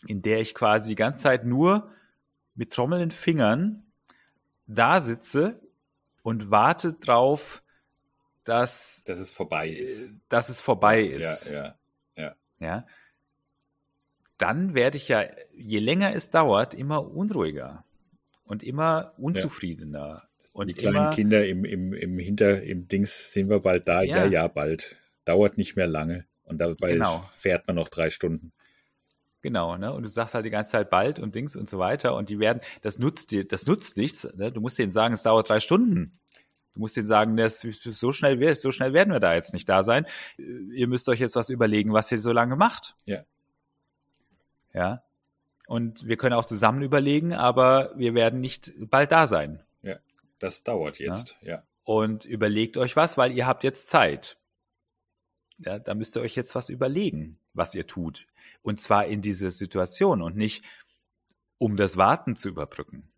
in der ich quasi die ganze Zeit nur mit trommelnden Fingern da sitze und warte drauf, dass, Dass es vorbei ist. äh, dass es vorbei ist. Ja, ja. ja, dann werde ich ja, je länger es dauert, immer unruhiger und immer unzufriedener. Und die kleinen immer, Kinder im, im, im Hinter, im Dings sind wir bald da. Ja, Ja. ja, bald. Dauert nicht mehr lange. Und dabei Genau. fährt man noch drei Stunden. Genau, ne? Und du sagst halt die ganze Zeit bald und Dings und so weiter. Und die werden, das nutzt dir, das nutzt nichts. Ne? Du musst denen sagen, es dauert drei Stunden. Du musst denen sagen, das, so schnell so schnell werden wir da jetzt nicht da sein. Ihr müsst euch jetzt was überlegen, was ihr so lange macht. Ja. Ja. Und wir können auch zusammen überlegen, aber wir werden nicht bald da sein. Das dauert jetzt, ja. Und überlegt euch was, weil ihr habt jetzt Zeit. Ja, da müsst ihr euch jetzt was überlegen, was ihr tut. Und zwar in dieser Situation und nicht, um das Warten zu überbrücken.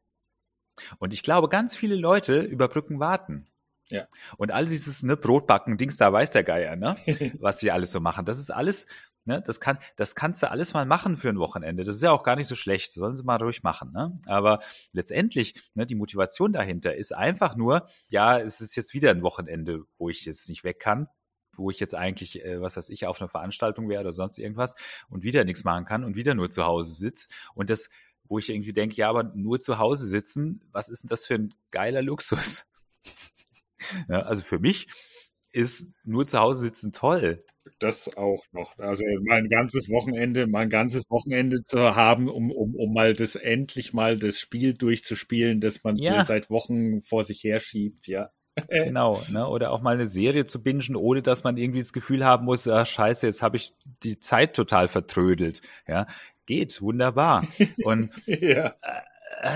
Und ich glaube, ganz viele Leute überbrücken Warten. Ja. Und all dieses ne, Brotbacken, Dings, da weiß der Geier, ne, was sie alles so machen. Das ist alles, Ne, das, kann, das kannst du alles mal machen für ein Wochenende. Das ist ja auch gar nicht so schlecht. Sollen sie mal ruhig machen. Ne? Aber letztendlich, ne, die Motivation dahinter ist einfach nur, ja, es ist jetzt wieder ein Wochenende, wo ich jetzt nicht weg kann wo ich jetzt eigentlich, äh, was weiß ich, auf einer Veranstaltung wäre oder sonst irgendwas und wieder nichts machen kann und wieder nur zu Hause sitze. Und das, wo ich irgendwie denke, ja, aber nur zu Hause sitzen, was ist denn das für ein geiler Luxus? ja, also für mich ist nur zu Hause sitzen toll. Das auch noch. Also mein ganzes Wochenende, mein ganzes Wochenende zu haben, um, um, um mal das endlich mal das Spiel durchzuspielen, das man ja. seit Wochen vor sich herschiebt, ja. Genau, ne? oder auch mal eine Serie zu bingen, ohne dass man irgendwie das Gefühl haben muss, ach, scheiße, jetzt habe ich die Zeit total vertrödelt. Ja, geht, wunderbar. Und ja. äh,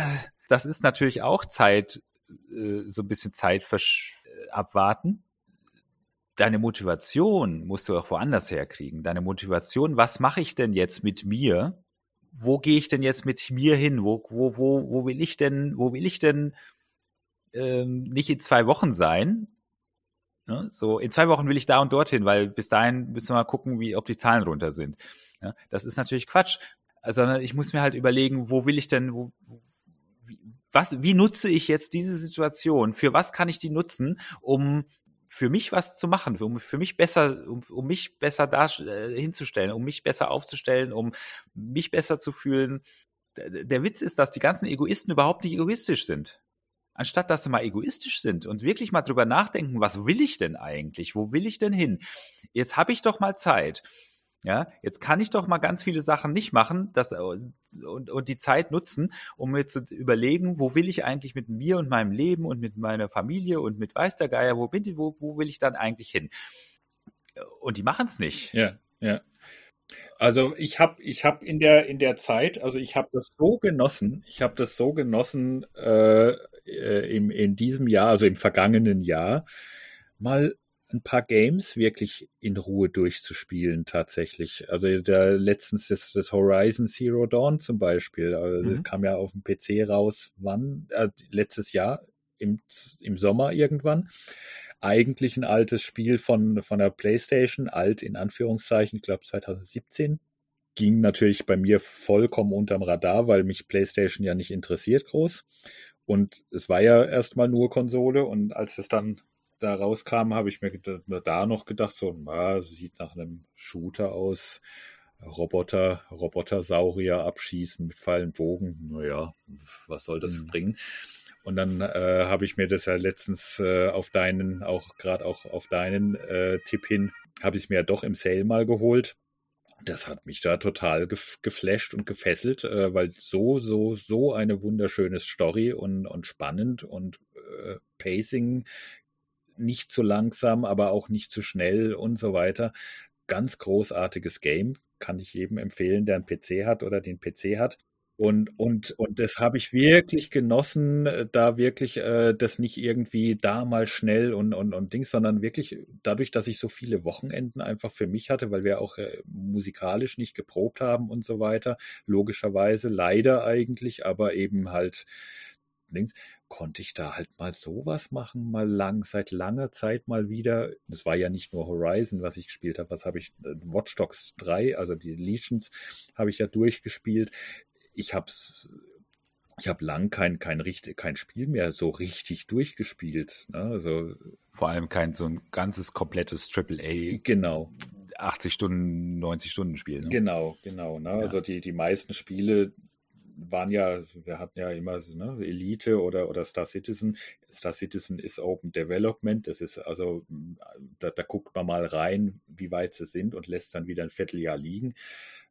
das ist natürlich auch Zeit, äh, so ein bisschen Zeit abwarten deine Motivation musst du auch woanders herkriegen. Deine Motivation, was mache ich denn jetzt mit mir? Wo gehe ich denn jetzt mit mir hin? Wo, wo, wo, wo will ich denn, wo will ich denn ähm, nicht in zwei Wochen sein? Ne? So, in zwei Wochen will ich da und dorthin, weil bis dahin müssen wir mal gucken, wie, ob die Zahlen runter sind. Ja? Das ist natürlich Quatsch. Sondern ich muss mir halt überlegen, wo will ich denn, wo, was, wie nutze ich jetzt diese Situation? Für was kann ich die nutzen, um für mich was zu machen, um für mich besser, um, um mich besser da äh, hinzustellen, um mich besser aufzustellen, um mich besser zu fühlen. Der, der Witz ist, dass die ganzen Egoisten überhaupt nicht egoistisch sind. Anstatt dass sie mal egoistisch sind und wirklich mal drüber nachdenken, was will ich denn eigentlich? Wo will ich denn hin? Jetzt habe ich doch mal Zeit. Ja, jetzt kann ich doch mal ganz viele Sachen nicht machen das, und, und die Zeit nutzen, um mir zu überlegen, wo will ich eigentlich mit mir und meinem Leben und mit meiner Familie und mit Weiß der Geier, wo, bin ich, wo, wo will ich dann eigentlich hin? Und die machen es nicht. Ja, ja. Also ich habe ich hab in der in der Zeit, also ich habe das so genossen, ich habe das so genossen äh, äh, im, in diesem Jahr, also im vergangenen Jahr, mal ein paar Games wirklich in Ruhe durchzuspielen tatsächlich. Also der letztens das, das Horizon Zero Dawn zum Beispiel. Also mhm. das kam ja auf dem PC raus, wann? Äh, letztes Jahr im, im Sommer irgendwann. Eigentlich ein altes Spiel von, von der PlayStation, alt in Anführungszeichen, ich glaube 2017. Ging natürlich bei mir vollkommen unterm Radar, weil mich PlayStation ja nicht interessiert groß. Und es war ja erstmal nur Konsole und als es dann da rauskam, habe ich mir da noch gedacht, so, na, sieht nach einem Shooter aus. Roboter, Roboter-Saurier abschießen mit Pfeil und Bogen. Naja, was soll das mhm. bringen? Und dann äh, habe ich mir das ja letztens äh, auf deinen, auch gerade auch auf deinen äh, Tipp hin, habe ich mir ja doch im Sale mal geholt. Das hat mich da total gef geflasht und gefesselt, äh, weil so, so, so eine wunderschöne Story und, und spannend und äh, Pacing nicht zu langsam, aber auch nicht zu schnell und so weiter. Ganz großartiges Game, kann ich jedem empfehlen, der einen PC hat oder den PC hat. Und, und, und das habe ich wirklich genossen, äh, da wirklich äh, das nicht irgendwie da mal schnell und, und, und Dings, sondern wirklich dadurch, dass ich so viele Wochenenden einfach für mich hatte, weil wir auch äh, musikalisch nicht geprobt haben und so weiter, logischerweise, leider eigentlich, aber eben halt links, konnte ich da halt mal sowas machen, mal lang, seit langer Zeit mal wieder. Das war ja nicht nur Horizon, was ich gespielt habe, was habe ich, äh, Watch Dogs 3, also die Legions habe ich ja durchgespielt. Ich habe ich habe lang kein, kein, kein Spiel mehr so richtig durchgespielt. Ne? Also, Vor allem kein so ein ganzes komplettes AAA. Genau. 80 Stunden, 90 Stunden Spiel. Ne? Genau, genau. Ne? Ja. Also die, die meisten Spiele, waren ja, wir hatten ja immer so, ne, Elite oder, oder Star Citizen. Star Citizen ist Open Development. Das ist also, da, da guckt man mal rein, wie weit sie sind und lässt dann wieder ein Vierteljahr liegen.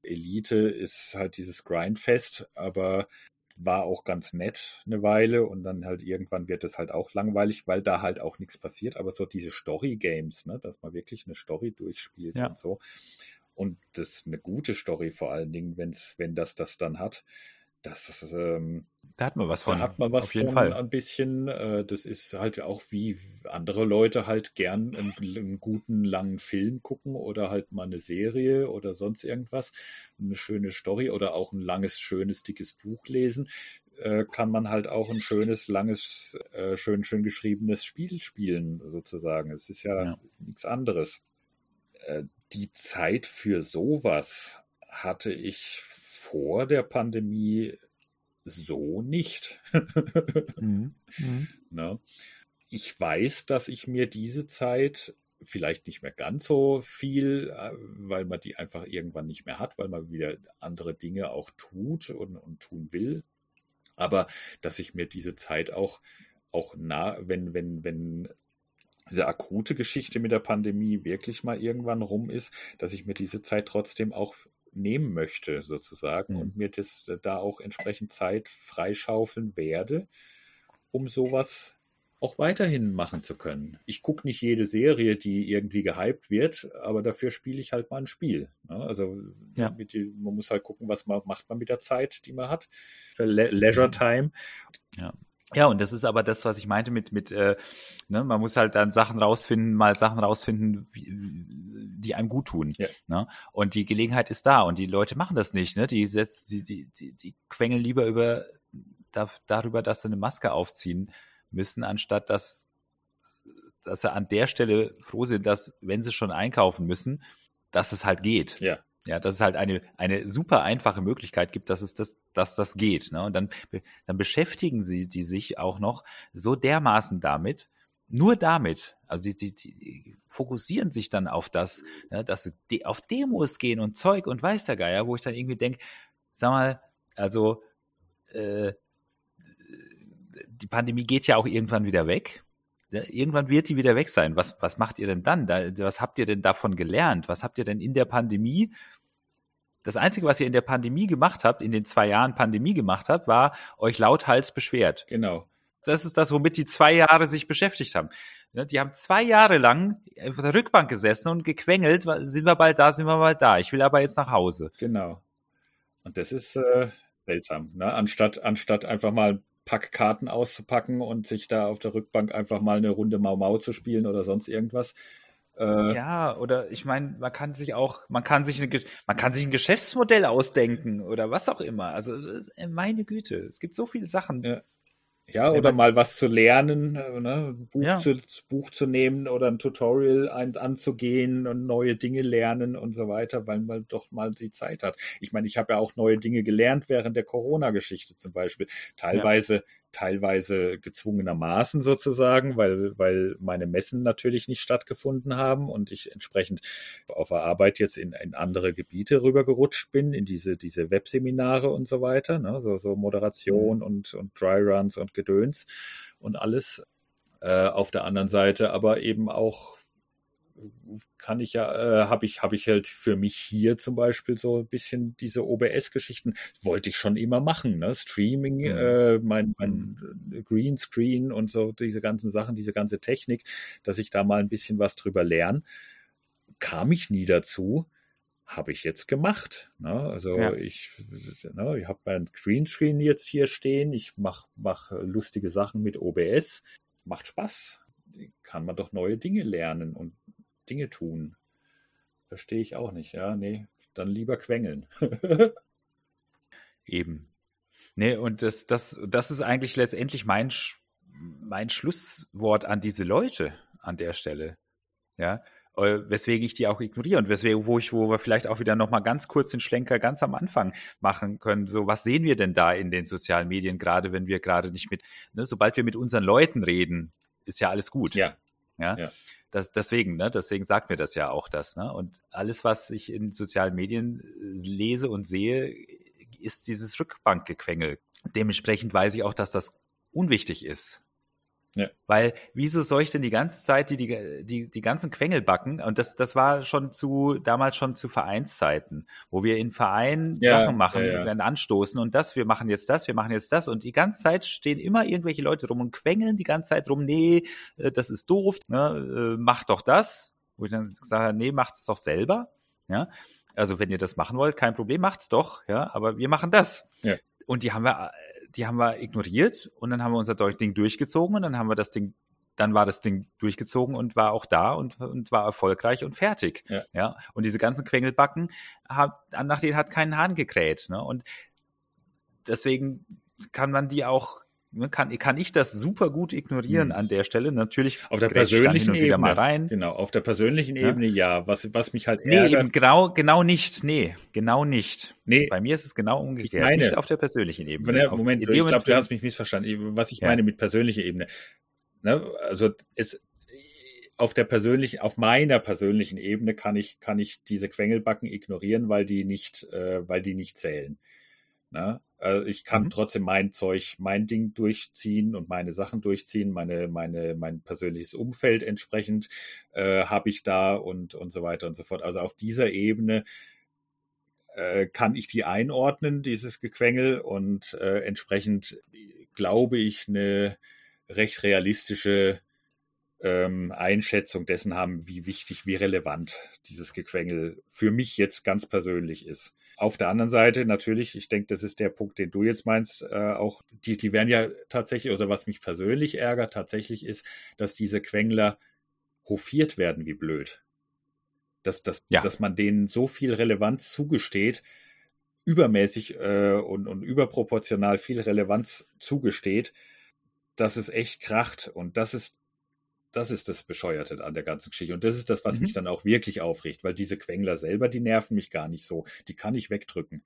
Elite ist halt dieses Grindfest, aber war auch ganz nett eine Weile und dann halt irgendwann wird es halt auch langweilig, weil da halt auch nichts passiert. Aber so diese Story-Games, ne, dass man wirklich eine Story durchspielt ja. und so. Und das ist eine gute Story vor allen Dingen, wenn's, wenn das das dann hat das ist, ähm, da hat man was von. Da hat man was auf jeden von Fall. ein bisschen. Äh, das ist halt auch wie andere Leute halt gern einen, einen, guten langen Film gucken oder halt mal eine Serie oder sonst irgendwas. Eine schöne Story oder auch ein langes, schönes, dickes Buch lesen. Äh, kann man halt auch ein schönes, langes, äh, schön, schön geschriebenes Spiel spielen, sozusagen. Es ist ja, ja. nichts anderes. äh, die Zeit für sowas hatte ich vor der Pandemie so nicht. mhm. Mhm. Ne? Ich weiß, dass ich mir diese Zeit vielleicht nicht mehr ganz so viel, äh, weil man die einfach irgendwann nicht mehr hat, weil man wieder andere Dinge auch tut und, und tun will. Aber dass ich mir diese Zeit auch, auch nah, wenn, wenn, wenn diese akute Geschichte mit der Pandemie wirklich mal irgendwann rum ist, dass ich mir diese Zeit trotzdem auch nehmen möchte, sozusagen, mhm. und mir das äh, da auch entsprechend Zeit freischaufeln werde, um sowas auch weiterhin machen zu können. Ich gucke nicht jede Serie, die irgendwie gehypt wird, aber dafür spiele ich halt mal ein Spiel. Ne? Also ja. die, man muss halt gucken, was man macht man mit der Zeit, die man hat. Für Le Leisure. Time. Ja. Ja, und das ist aber das, was ich meinte mit, mit äh, ne, man muss halt dann Sachen rausfinden, mal Sachen rausfinden, die einem gut tun. Ja. Ne? Und die Gelegenheit ist da und die Leute machen das nicht. Ne? Die, setzt, die, die, die, die quengeln lieber über da, darüber, dass sie eine Maske aufziehen müssen, anstatt dass, dass sie an der Stelle froh sind, dass, wenn sie schon einkaufen müssen, dass es halt geht. Ja. Ja, dass es halt eine, eine super einfache Möglichkeit gibt, dass es das, dass das geht. Ne? Und dann, dann beschäftigen sie die sich auch noch so dermaßen damit, nur damit, also die, die, die fokussieren sich dann auf das, ne, dass de auf Demos gehen und Zeug und weiß der Geier, wo ich dann irgendwie denke, sag mal, also äh, die Pandemie geht ja auch irgendwann wieder weg. Irgendwann wird die wieder weg sein. Was, was macht ihr denn dann? Da, was habt ihr denn davon gelernt? Was habt ihr denn in der Pandemie? Das Einzige, was ihr in der Pandemie gemacht habt, in den zwei Jahren Pandemie gemacht habt, war euch lauthals beschwert. Genau. Das ist das, womit die zwei Jahre sich beschäftigt haben. Die haben zwei Jahre lang auf der Rückbank gesessen und gequengelt, sind wir bald da, sind wir bald da. Ich will aber jetzt nach Hause. Genau. Und das ist äh, seltsam, ne? Anstatt, anstatt einfach mal Packkarten auszupacken und sich da auf der Rückbank einfach mal eine Runde Mau Mau zu spielen oder sonst irgendwas. Äh, ja, oder ich meine, man kann sich auch, man kann sich, eine, man kann sich ein Geschäftsmodell ausdenken oder was auch immer. Also äh, meine Güte, es gibt so viele Sachen. Ja. Ja, oder mal was zu lernen, äh, ne? Buch, ja. zu, Buch zu nehmen oder ein Tutorial ein, anzugehen und neue Dinge lernen und so weiter, weil man doch mal die Zeit hat. Ich meine, ich habe ja auch neue Dinge gelernt während der Corona-Geschichte zum Beispiel. Teilweise ja teilweise gezwungenermaßen sozusagen, weil, weil meine Messen natürlich nicht stattgefunden haben und ich entsprechend auf der Arbeit jetzt in, in andere Gebiete rübergerutscht bin, in diese, diese Webseminare und so weiter, ne? so, so Moderation mhm. und, und Dryruns und Gedöns und alles. Äh, auf der anderen Seite aber eben auch kann ich ja, äh, habe ich, habe ich halt für mich hier zum Beispiel so ein bisschen diese OBS-Geschichten, wollte ich schon immer machen, ne? Streaming, mhm. äh, mein, mein mhm. Greenscreen und so diese ganzen Sachen, diese ganze Technik, dass ich da mal ein bisschen was drüber lerne. Kam ich nie dazu habe ich jetzt gemacht. Ne? Also ja. ich, ne, ich habe mein Greenscreen jetzt hier stehen, ich mache mach lustige Sachen mit OBS. Macht Spaß. Kann man doch neue Dinge lernen und Dinge tun. Verstehe ich auch nicht. Ja, nee, dann lieber quengeln. Eben. Nee, und das, das, das ist eigentlich letztendlich mein, mein Schlusswort an diese Leute an der Stelle. Ja, äh, weswegen ich die auch ignoriere und weswegen, wo ich, wo wir vielleicht auch wieder nochmal ganz kurz den Schlenker ganz am Anfang machen können. So, was sehen wir denn da in den sozialen Medien, gerade wenn wir gerade nicht mit, ne, sobald wir mit unseren Leuten reden, ist ja alles gut. Ja. Ja. ja das, deswegen, ne, deswegen sagt mir das ja auch das. Ne? Und alles, was ich in sozialen Medien äh, lese und sehe, ist dieses Rückbankgequengel. Dementsprechend weiß ich auch, dass das unwichtig ist. Ja. Weil, wieso soll ich denn die ganze Zeit die, die, die, die ganzen Quengel backen? Und das, das war schon zu, damals schon zu Vereinszeiten, wo wir in Vereinen ja, Sachen machen, ja, ja. anstoßen und das, wir machen jetzt das, wir machen jetzt das. Und die ganze Zeit stehen immer irgendwelche Leute rum und quengeln die ganze Zeit rum, nee, äh, das ist doof, ne, äh, mach doch das. Wo ich dann sage, nee, macht's doch selber. Ja. Also wenn ihr das machen wollt, kein Problem, macht's doch, ja, aber wir machen das. Ja. Und die haben wir die haben wir ignoriert und dann haben wir unser Ding durchgezogen und dann haben wir das Ding, dann war das Ding durchgezogen und war auch da und, und war erfolgreich und fertig. Ja. ja? Und diese ganzen Quengelbacken, hat, nach denen hat keinen Hahn gekräht. Ne? Und deswegen kann man die auch kann, kann ich das super gut ignorieren hm. an der Stelle. Natürlich auf der persönlichen Ebene mal rein. Genau, auf der persönlichen Ebene ja. Was, was mich halt ärgert. Nee, eben genau, genau nicht. Nee, genau nicht. Nee. Bei mir ist es genau umgekehrt. Meine, nicht auf der persönlichen Ebene. Der, Moment, ich glaube, du hast mich missverstanden. Was ich ja. meine mit persönlicher Ebene. Ne? Also es auf der persönlichen, auf meiner persönlichen Ebene kann ich, kann ich diese Quengelbacken ignorieren, weil die nicht, äh, weil die nicht zählen. Ne? Also ich kann mhm. trotzdem mein Zeug, mein Ding durchziehen und meine Sachen durchziehen, meine, meine, mein persönliches Umfeld entsprechend äh, habe ich da und, und so weiter und so fort. Also auf dieser Ebene äh, kann ich die einordnen, dieses Gequengel, und äh, entsprechend glaube ich eine recht realistische ähm, Einschätzung dessen haben, wie wichtig, wie relevant dieses Gequengel für mich jetzt ganz persönlich ist. Auf der anderen Seite natürlich, ich denke, das ist der Punkt, den du jetzt meinst, äh, auch die, die werden ja tatsächlich, oder was mich persönlich ärgert, tatsächlich ist, dass diese Quengler hofiert werden wie blöd. Dass, dass, ja. dass man denen so viel Relevanz zugesteht, übermäßig äh, und, und überproportional viel Relevanz zugesteht, dass es echt kracht. Und das ist das ist das Bescheuerte an der ganzen Geschichte. Und das ist das, was mhm. mich dann auch wirklich aufregt, weil diese Quengler selber, die nerven mich gar nicht so. Die kann ich wegdrücken.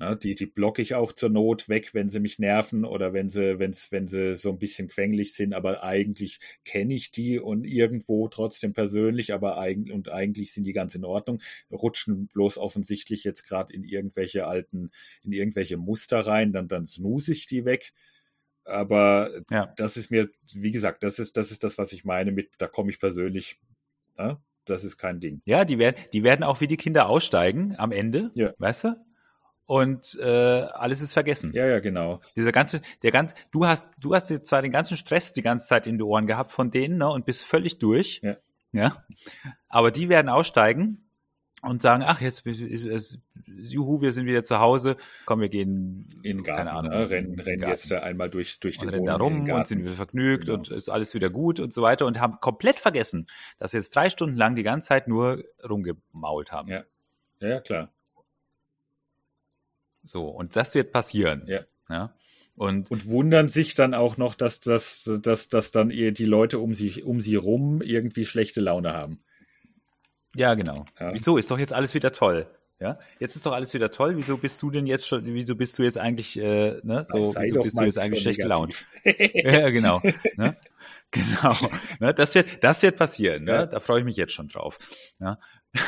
Na, die, die blocke ich auch zur Not weg, wenn sie mich nerven oder wenn sie, wenn's, wenn sie so ein bisschen quengelig sind, aber eigentlich kenne ich die und irgendwo trotzdem persönlich, aber eigentlich und eigentlich sind die ganz in Ordnung, rutschen bloß offensichtlich jetzt gerade in irgendwelche alten, in irgendwelche Muster rein, dann, dann snooze ich die weg. Aber ja. das ist mir, wie gesagt, das ist, das ist das, was ich meine mit, da komme ich persönlich, ne? das ist kein Ding. Ja, die werden, die werden auch wie die Kinder aussteigen am Ende, ja. weißt du? Und äh, alles ist vergessen. Ja, ja, genau. Dieser ganze, der ganze, du hast, du hast jetzt zwar den ganzen Stress die ganze Zeit in die Ohren gehabt von denen, ne, und bist völlig durch. Ja. Ja. Aber die werden aussteigen und sagen, ach, jetzt ist, ist, juhu, wir sind wieder zu Hause, komm, wir gehen in den Garten, keine Ahnung, ne? rennen, rennen jetzt da einmal durch, durch den rennen da rum und sind wir vergnügt genau. und ist alles wieder gut und so weiter und haben komplett vergessen, dass wir jetzt drei Stunden lang die ganze Zeit nur rumgemault haben. Ja, ja, klar. So, und das wird passieren. Ja. ja? Und, und wundern sich dann auch noch, dass, dass, dass, dass dann die Leute um sie, um sie rum irgendwie schlechte Laune haben. Ja, genau. Ja. Wieso? Ist doch jetzt alles wieder toll. Ja, jetzt ist doch alles wieder toll. Wieso bist du denn jetzt schon, wieso bist du jetzt eigentlich, äh, ne, so, Sei wieso bist du jetzt eigentlich schlecht gelaunt? ja, genau. Ne? Genau. Ne? Das wird, das wird passieren. Ne? Ja. Da freue ich mich jetzt schon drauf. Ja?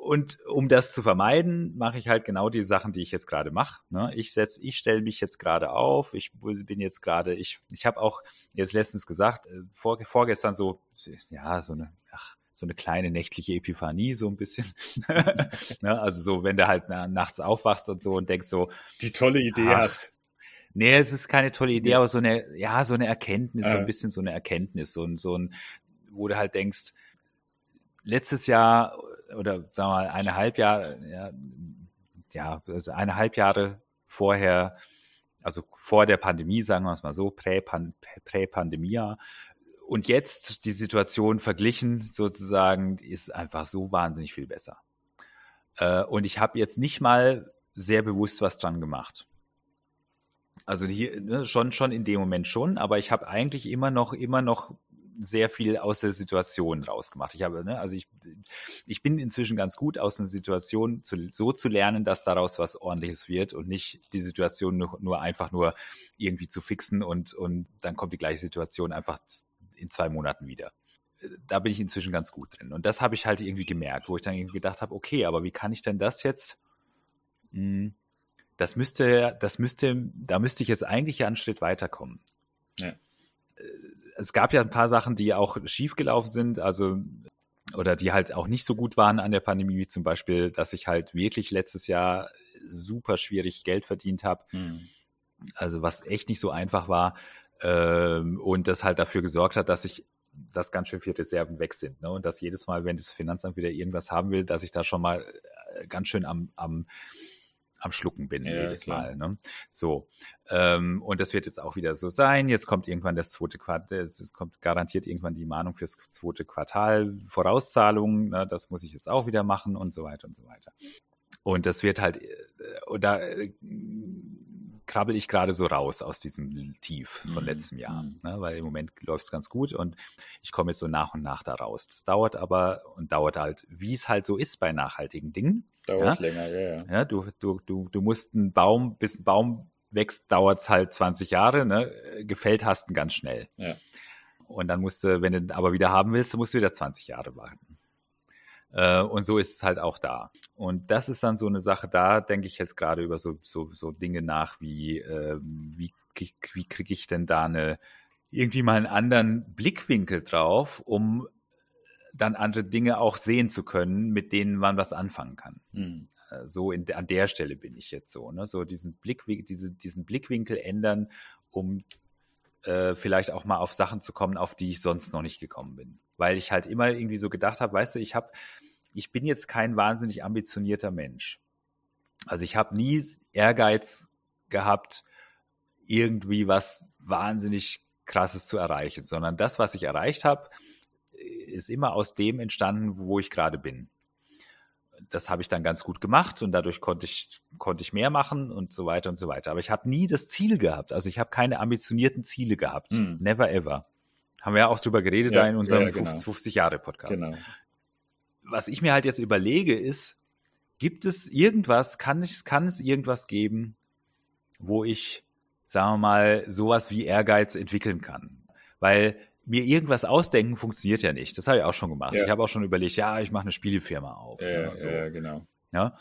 und um das zu vermeiden, mache ich halt genau die Sachen, die ich jetzt gerade mache. Ne? Ich setz, ich stelle mich jetzt gerade auf. Ich bin jetzt gerade, ich, ich habe auch jetzt letztens gesagt, äh, vor, vorgestern so, ja, so eine, ach, so eine kleine nächtliche Epiphanie, so ein bisschen. ne? Also so, wenn du halt nachts aufwachst und so und denkst so. Die tolle Idee ach, hast. Nee, es ist keine tolle Idee, aber so eine, ja, so eine Erkenntnis, äh. so ein bisschen so eine Erkenntnis, so ein, so ein, wo du halt denkst, letztes Jahr oder sagen wir mal eineinhalb Jahre, ja, ja also eineinhalb Jahre vorher, also vor der Pandemie, sagen wir es mal so, Prä-Pandemia. Und jetzt die Situation verglichen sozusagen ist einfach so wahnsinnig viel besser. Äh, und ich habe jetzt nicht mal sehr bewusst was dran gemacht. Also hier ne, schon schon in dem Moment schon, aber ich habe eigentlich immer noch immer noch sehr viel aus der Situation rausgemacht. Ich habe, ne, also ich, ich bin inzwischen ganz gut aus einer Situation zu, so zu lernen, dass daraus was ordentliches wird und nicht die Situation nur, nur einfach nur irgendwie zu fixen und, und dann kommt die gleiche Situation einfach in zwei Monaten wieder da bin ich inzwischen ganz gut drin. Und das habe ich halt irgendwie gemerkt, wo ich dann irgendwie gedacht habe, okay, aber wie kann ich denn das jetzt? Hm, das müsste, das müsste, da müsste ich jetzt eigentlich ja einen Schritt weiterkommen. Ja. Es gab ja ein paar Sachen, die auch schiefgelaufen sind, also oder die halt auch nicht so gut waren an der Pandemie, wie zum Beispiel, dass ich halt wirklich letztes Jahr super schwierig Geld verdient habe. Mhm. Also was echt nicht so einfach war ähm, und das halt dafür gesorgt hat, dass ich dass ganz schön viele Reserven weg sind. Ne? Und dass jedes Mal, wenn das Finanzamt wieder irgendwas haben will, dass ich da schon mal äh, ganz schön am, am am Schlucken bin ja, jedes klar. Mal. Ne? So. Ähm, und das wird jetzt auch wieder so sein. Jetzt kommt irgendwann das zweite Quartal, es kommt garantiert irgendwann die Mahnung fürs zweite Quartal, Vorauszahlungen, ne? das muss ich jetzt auch wieder machen und so weiter und so weiter. Und das wird halt, oder äh, krabbel ich gerade so raus aus diesem Tief von Mhm. letztem Jahr, Mhm. ne? weil im Moment läuft es ganz gut und ich komme jetzt so nach und nach da raus. Das dauert aber und dauert halt, wie es halt so ist bei nachhaltigen Dingen. Dauert länger, ja, ja. Ja, du, du, du, du musst einen Baum, bis ein Baum wächst, dauert es halt 20 Jahre, ne? gefällt hast du ganz schnell. Ja. Und dann musst du, wenn du ihn aber wieder haben willst, musst du wieder 20 Jahre warten. Äh, und so ist es halt auch da. Und das ist dann so eine Sache, da denke ich jetzt gerade über so, so, so Dinge nach, wie, äh, wie, wie kriege ich denn da eine, irgendwie mal einen anderen Blickwinkel drauf, um dann andere Dinge auch sehen zu können, mit denen man was anfangen kann. Mhm. So in, an der Stelle bin ich jetzt so, ne? So diesen Blickwinkel, diese, diesen Blickwinkel ändern, um äh, vielleicht auch mal auf Sachen zu kommen, auf die ich sonst noch nicht gekommen bin. Weil ich halt immer irgendwie so gedacht habe, weißt du, ich habe, ich bin jetzt kein wahnsinnig ambitionierter Mensch. Also ich habe nie Ehrgeiz gehabt, irgendwie was wahnsinnig krasses zu erreichen, sondern das, was ich erreicht habe, ist immer aus dem entstanden, wo ich gerade bin das habe ich dann ganz gut gemacht und dadurch konnte ich, konnte ich mehr machen und so weiter und so weiter. Aber ich habe nie das Ziel gehabt. Also ich habe keine ambitionierten Ziele gehabt. Hm. Never ever. Haben wir ja auch drüber geredet Ja, da in unserem ja, genau. 50 Jahre Podcast. Genau. Was ich mir halt jetzt überlege ist, gibt es irgendwas, kann, ich, kann es irgendwas geben, wo ich, sagen wir mal, sowas wie Ehrgeiz entwickeln kann? Weil mir irgendwas ausdenken funktioniert ja nicht. Das habe ich auch schon gemacht. Ja. Ich habe auch schon überlegt, ja, ich mache eine Spielefirma auf. Ja, ne, so. ja, genau. Ja.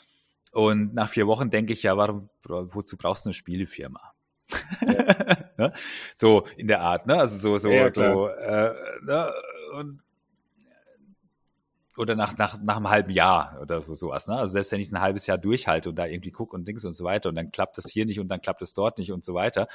Und nach vier Wochen denke ich ja, warum, wozu brauchst du eine Spielefirma? ne? So in der Art, ne? Also so, so, Ja, so, äh, ne? Und, oder nach, nach, nach einem halben Jahr oder sowas, ne? Also selbst wenn ich es ein halbes Jahr durchhalte und da irgendwie gucke und Dings und so weiter und dann klappt das hier nicht und dann klappt es dort nicht und so weiter,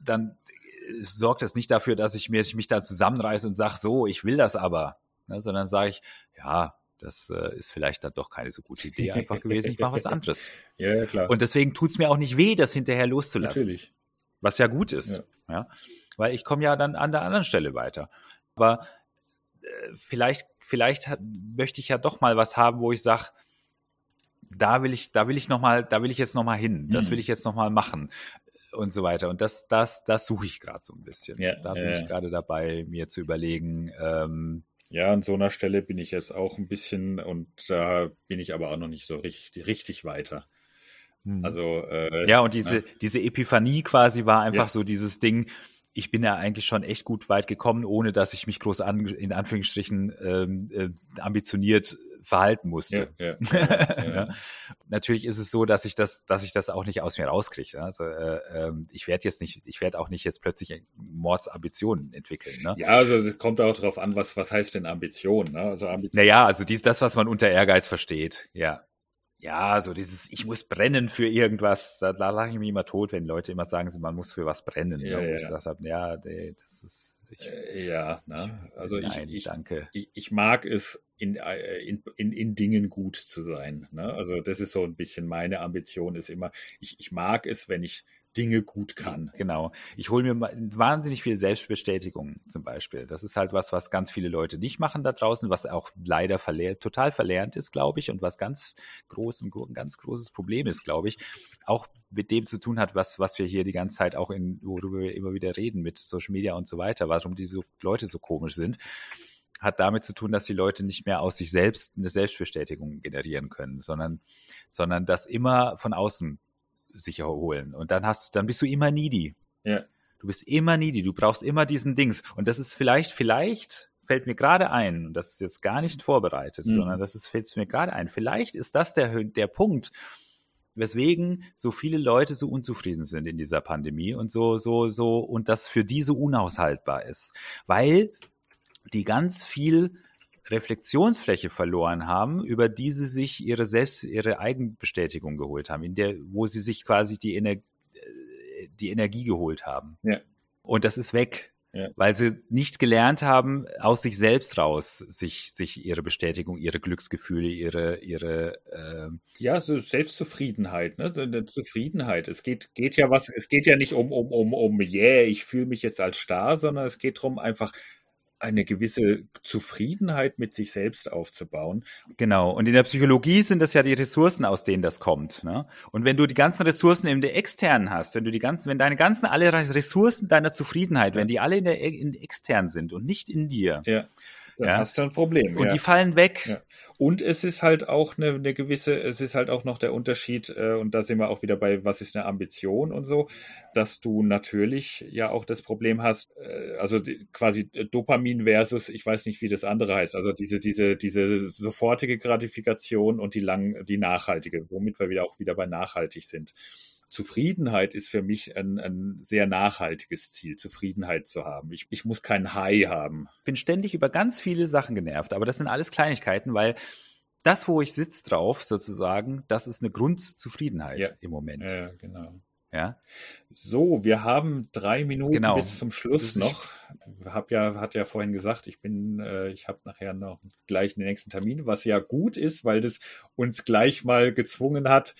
dann äh, sorgt das nicht dafür, dass ich mir, ich mich da zusammenreiße und sage, so, ich will das aber, ne? sondern sage ich, ja, das äh, ist vielleicht dann doch keine so gute Idee einfach gewesen, ich mache was anderes. Ja, ja, klar. Und deswegen tut's mir auch nicht weh, das hinterher loszulassen, Natürlich. was ja gut ist, ja. weil ich komme ja dann an der anderen Stelle weiter. Aber äh, vielleicht, vielleicht hat, möchte ich ja doch mal was haben, wo ich sage, da will ich, da will ich noch mal, da will ich jetzt noch mal hin, das Mhm. will ich jetzt noch mal machen und so weiter. Und das, das, das suche ich gerade so ein bisschen. Ja, da bin ja, ich ja. gerade dabei, mir zu überlegen, ähm, Ja, an so einer Stelle bin ich jetzt auch ein bisschen und da bin ich aber auch noch nicht so richtig, richtig weiter. hm. Also, äh, Ja, und diese, Ja. diese Epiphanie quasi war einfach Ja. so dieses Ding, ich bin ja eigentlich schon echt gut weit gekommen, ohne dass ich mich groß an, in Anführungsstrichen ähm, äh, ambitioniert verhalten musste. ja, ja. Natürlich ist es so, dass ich das, dass ich das auch nicht aus mir rauskriege. ne? Also äh, ähm, ich werde jetzt nicht, ich werde auch nicht jetzt plötzlich Mordsambitionen entwickeln. Ne? Ja, also es kommt auch darauf an, was, was heißt denn Ambition? Ne? Also Ambition, Naja, also dies, das, was man unter Ehrgeiz versteht, ja. Ja, so dieses, ich muss brennen für irgendwas, da, da lache ich mich immer tot, wenn Leute immer sagen, man muss für was brennen. Ja, ne? Ja, ich ja. gesagt habe, ja, das ist, ich, äh, ja, ne? also ich, nein, ich, danke. ich, ich mag es, in, äh, in, in, in Dingen gut zu sein. Ne? Also das ist so ein bisschen meine Ambition, ist immer, ich, ich mag es, wenn ich Dinge gut kann. Genau. Ich hole mir wahnsinnig viel Selbstbestätigung zum Beispiel. Das ist halt was, was ganz viele Leute nicht machen da draußen, was auch leider verlehrt, total verlernt ist, glaube ich, und was ganz groß, ein gro- ein ganz großes Problem ist, glaube ich. Auch mit dem zu tun hat, was, was wir hier die ganze Zeit auch in, worüber wir immer wieder reden mit Social Media und so weiter, warum diese Leute so komisch sind, hat damit zu tun, dass die Leute nicht mehr aus sich selbst eine Selbstbestätigung generieren können, sondern, sondern das immer von außen sich erholen. Und dann hast du, dann bist du immer needy. Ja. Du bist immer needy, du brauchst immer diesen Dings. Und das ist vielleicht, vielleicht fällt mir gerade ein, und das ist jetzt gar nicht vorbereitet, Mhm. sondern das ist, fällt mir gerade ein. Vielleicht ist das der, der Punkt, weswegen so viele Leute so unzufrieden sind in dieser Pandemie und so, so, so, und das für die so unaushaltbar ist. Weil die ganz viel Reflexionsfläche verloren haben, über die sie sich ihre selbst, ihre Eigenbestätigung geholt haben, in der, wo sie sich quasi die, Ener äh, die Energie geholt haben. Ja. Und das ist weg. Ja. Weil sie nicht gelernt haben, aus sich selbst raus, sich, sich ihre Bestätigung, ihre Glücksgefühle, ihre, ihre, ähm, Ja, so Selbstzufriedenheit, ne? so Eine Zufriedenheit. Es geht, geht ja was, es geht ja nicht um, um, um, um, yeah, ich fühle mich jetzt als Star, sondern es geht darum, einfach eine gewisse Zufriedenheit mit sich selbst aufzubauen. Genau. Und in der Psychologie sind das ja die Ressourcen, aus denen das kommt. Ne? Und wenn du die ganzen Ressourcen in der externen hast, wenn du die ganzen, wenn deine ganzen alle Ressourcen deiner Zufriedenheit, wenn die alle in der in extern sind und nicht in dir, ja dann ja. hast du ein Problem. Und ja. die fallen weg. Ja. Und es ist halt auch eine, eine, gewisse, es ist halt auch noch der Unterschied, äh, und da sind wir auch wieder bei, was ist eine Ambition und so, dass du natürlich ja auch das Problem hast, äh, also die, quasi Dopamin versus, ich weiß nicht, wie das andere heißt, also diese, diese, diese sofortige Gratifikation und die lang, die nachhaltige, womit wir wieder auch wieder bei nachhaltig sind. Zufriedenheit ist für mich ein, ein sehr nachhaltiges Ziel, Zufriedenheit zu haben. Ich, ich muss kein High haben. Ich bin ständig über ganz viele Sachen genervt, aber das sind alles Kleinigkeiten, weil das, wo ich sitze drauf, sozusagen, das ist eine Grundzufriedenheit ja. im Moment. Ja, genau. Ja. So, wir haben drei Minuten genau. bis zum Schluss noch. Hab ja, hat ja vorhin gesagt, ich bin, äh, ich habe nachher noch gleich den nächsten Termin, was ja gut ist, weil das uns gleich mal gezwungen hat,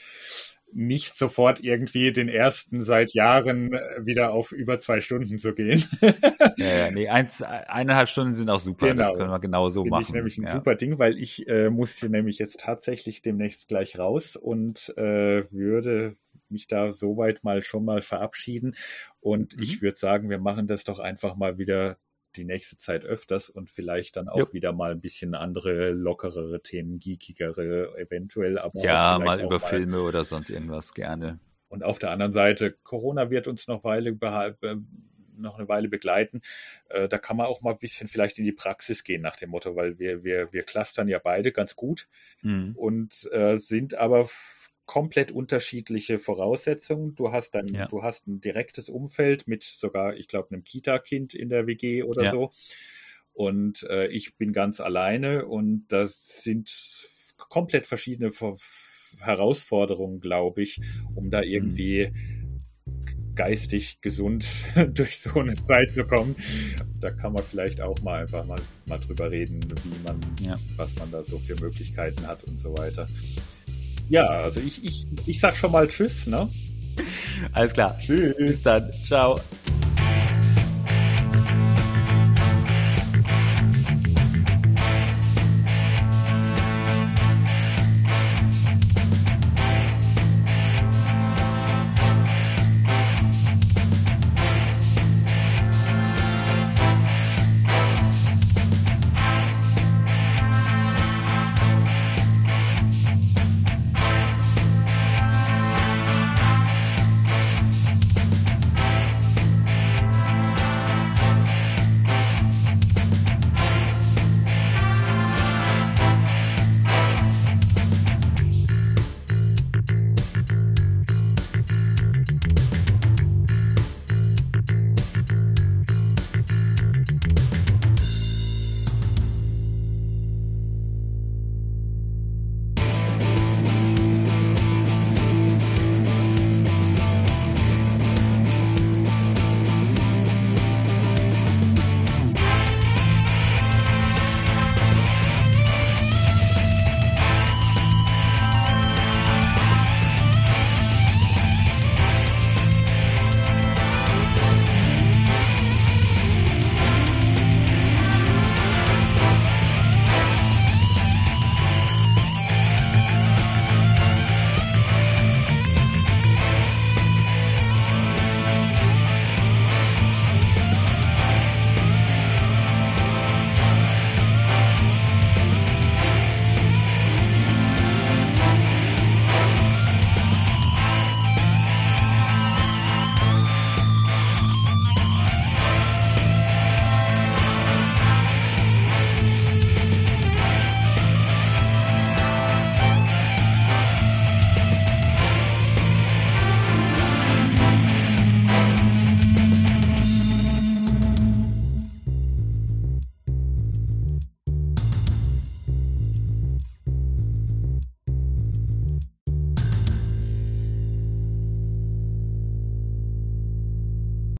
nicht sofort irgendwie den ersten seit Jahren äh, wieder auf über zwei Stunden zu gehen. ja, ja, nee, eins, eineinhalb Stunden sind auch super. Genau. Das können wir genau so machen. Ich nämlich ein ja. super Ding, weil ich äh, muss hier nämlich jetzt tatsächlich demnächst gleich raus und äh, würde mich da soweit mal schon mal verabschieden. Und mhm. ich würde sagen, wir machen das doch einfach mal wieder die nächste Zeit öfters und vielleicht dann auch jo. wieder mal ein bisschen andere, lockerere Themen, geekigere eventuell. Aber ja, mal über mal. Filme oder sonst irgendwas gerne. Und auf der anderen Seite, Corona wird uns noch, Weile noch eine Weile begleiten. Äh, da kann man auch mal ein bisschen vielleicht in die Praxis gehen nach dem Motto, weil wir, wir, wir clustern ja beide ganz gut mhm. und äh, sind aber komplett unterschiedliche Voraussetzungen. Du hast dann, ja. du hast ein direktes Umfeld mit sogar, ich glaube, einem Kita-Kind in der WG oder ja. so. Und äh, ich bin ganz alleine und das sind komplett verschiedene Ver Herausforderungen, glaube ich, um da irgendwie mhm. geistig gesund durch so eine Zeit zu kommen. Da kann man vielleicht auch mal einfach mal, mal drüber reden, wie man, ja. was man da so für Möglichkeiten hat und so weiter. Ja, also ich, ich, ich sag schon mal Tschüss, ne? Alles klar. Tschüss. Bis dann. Ciao.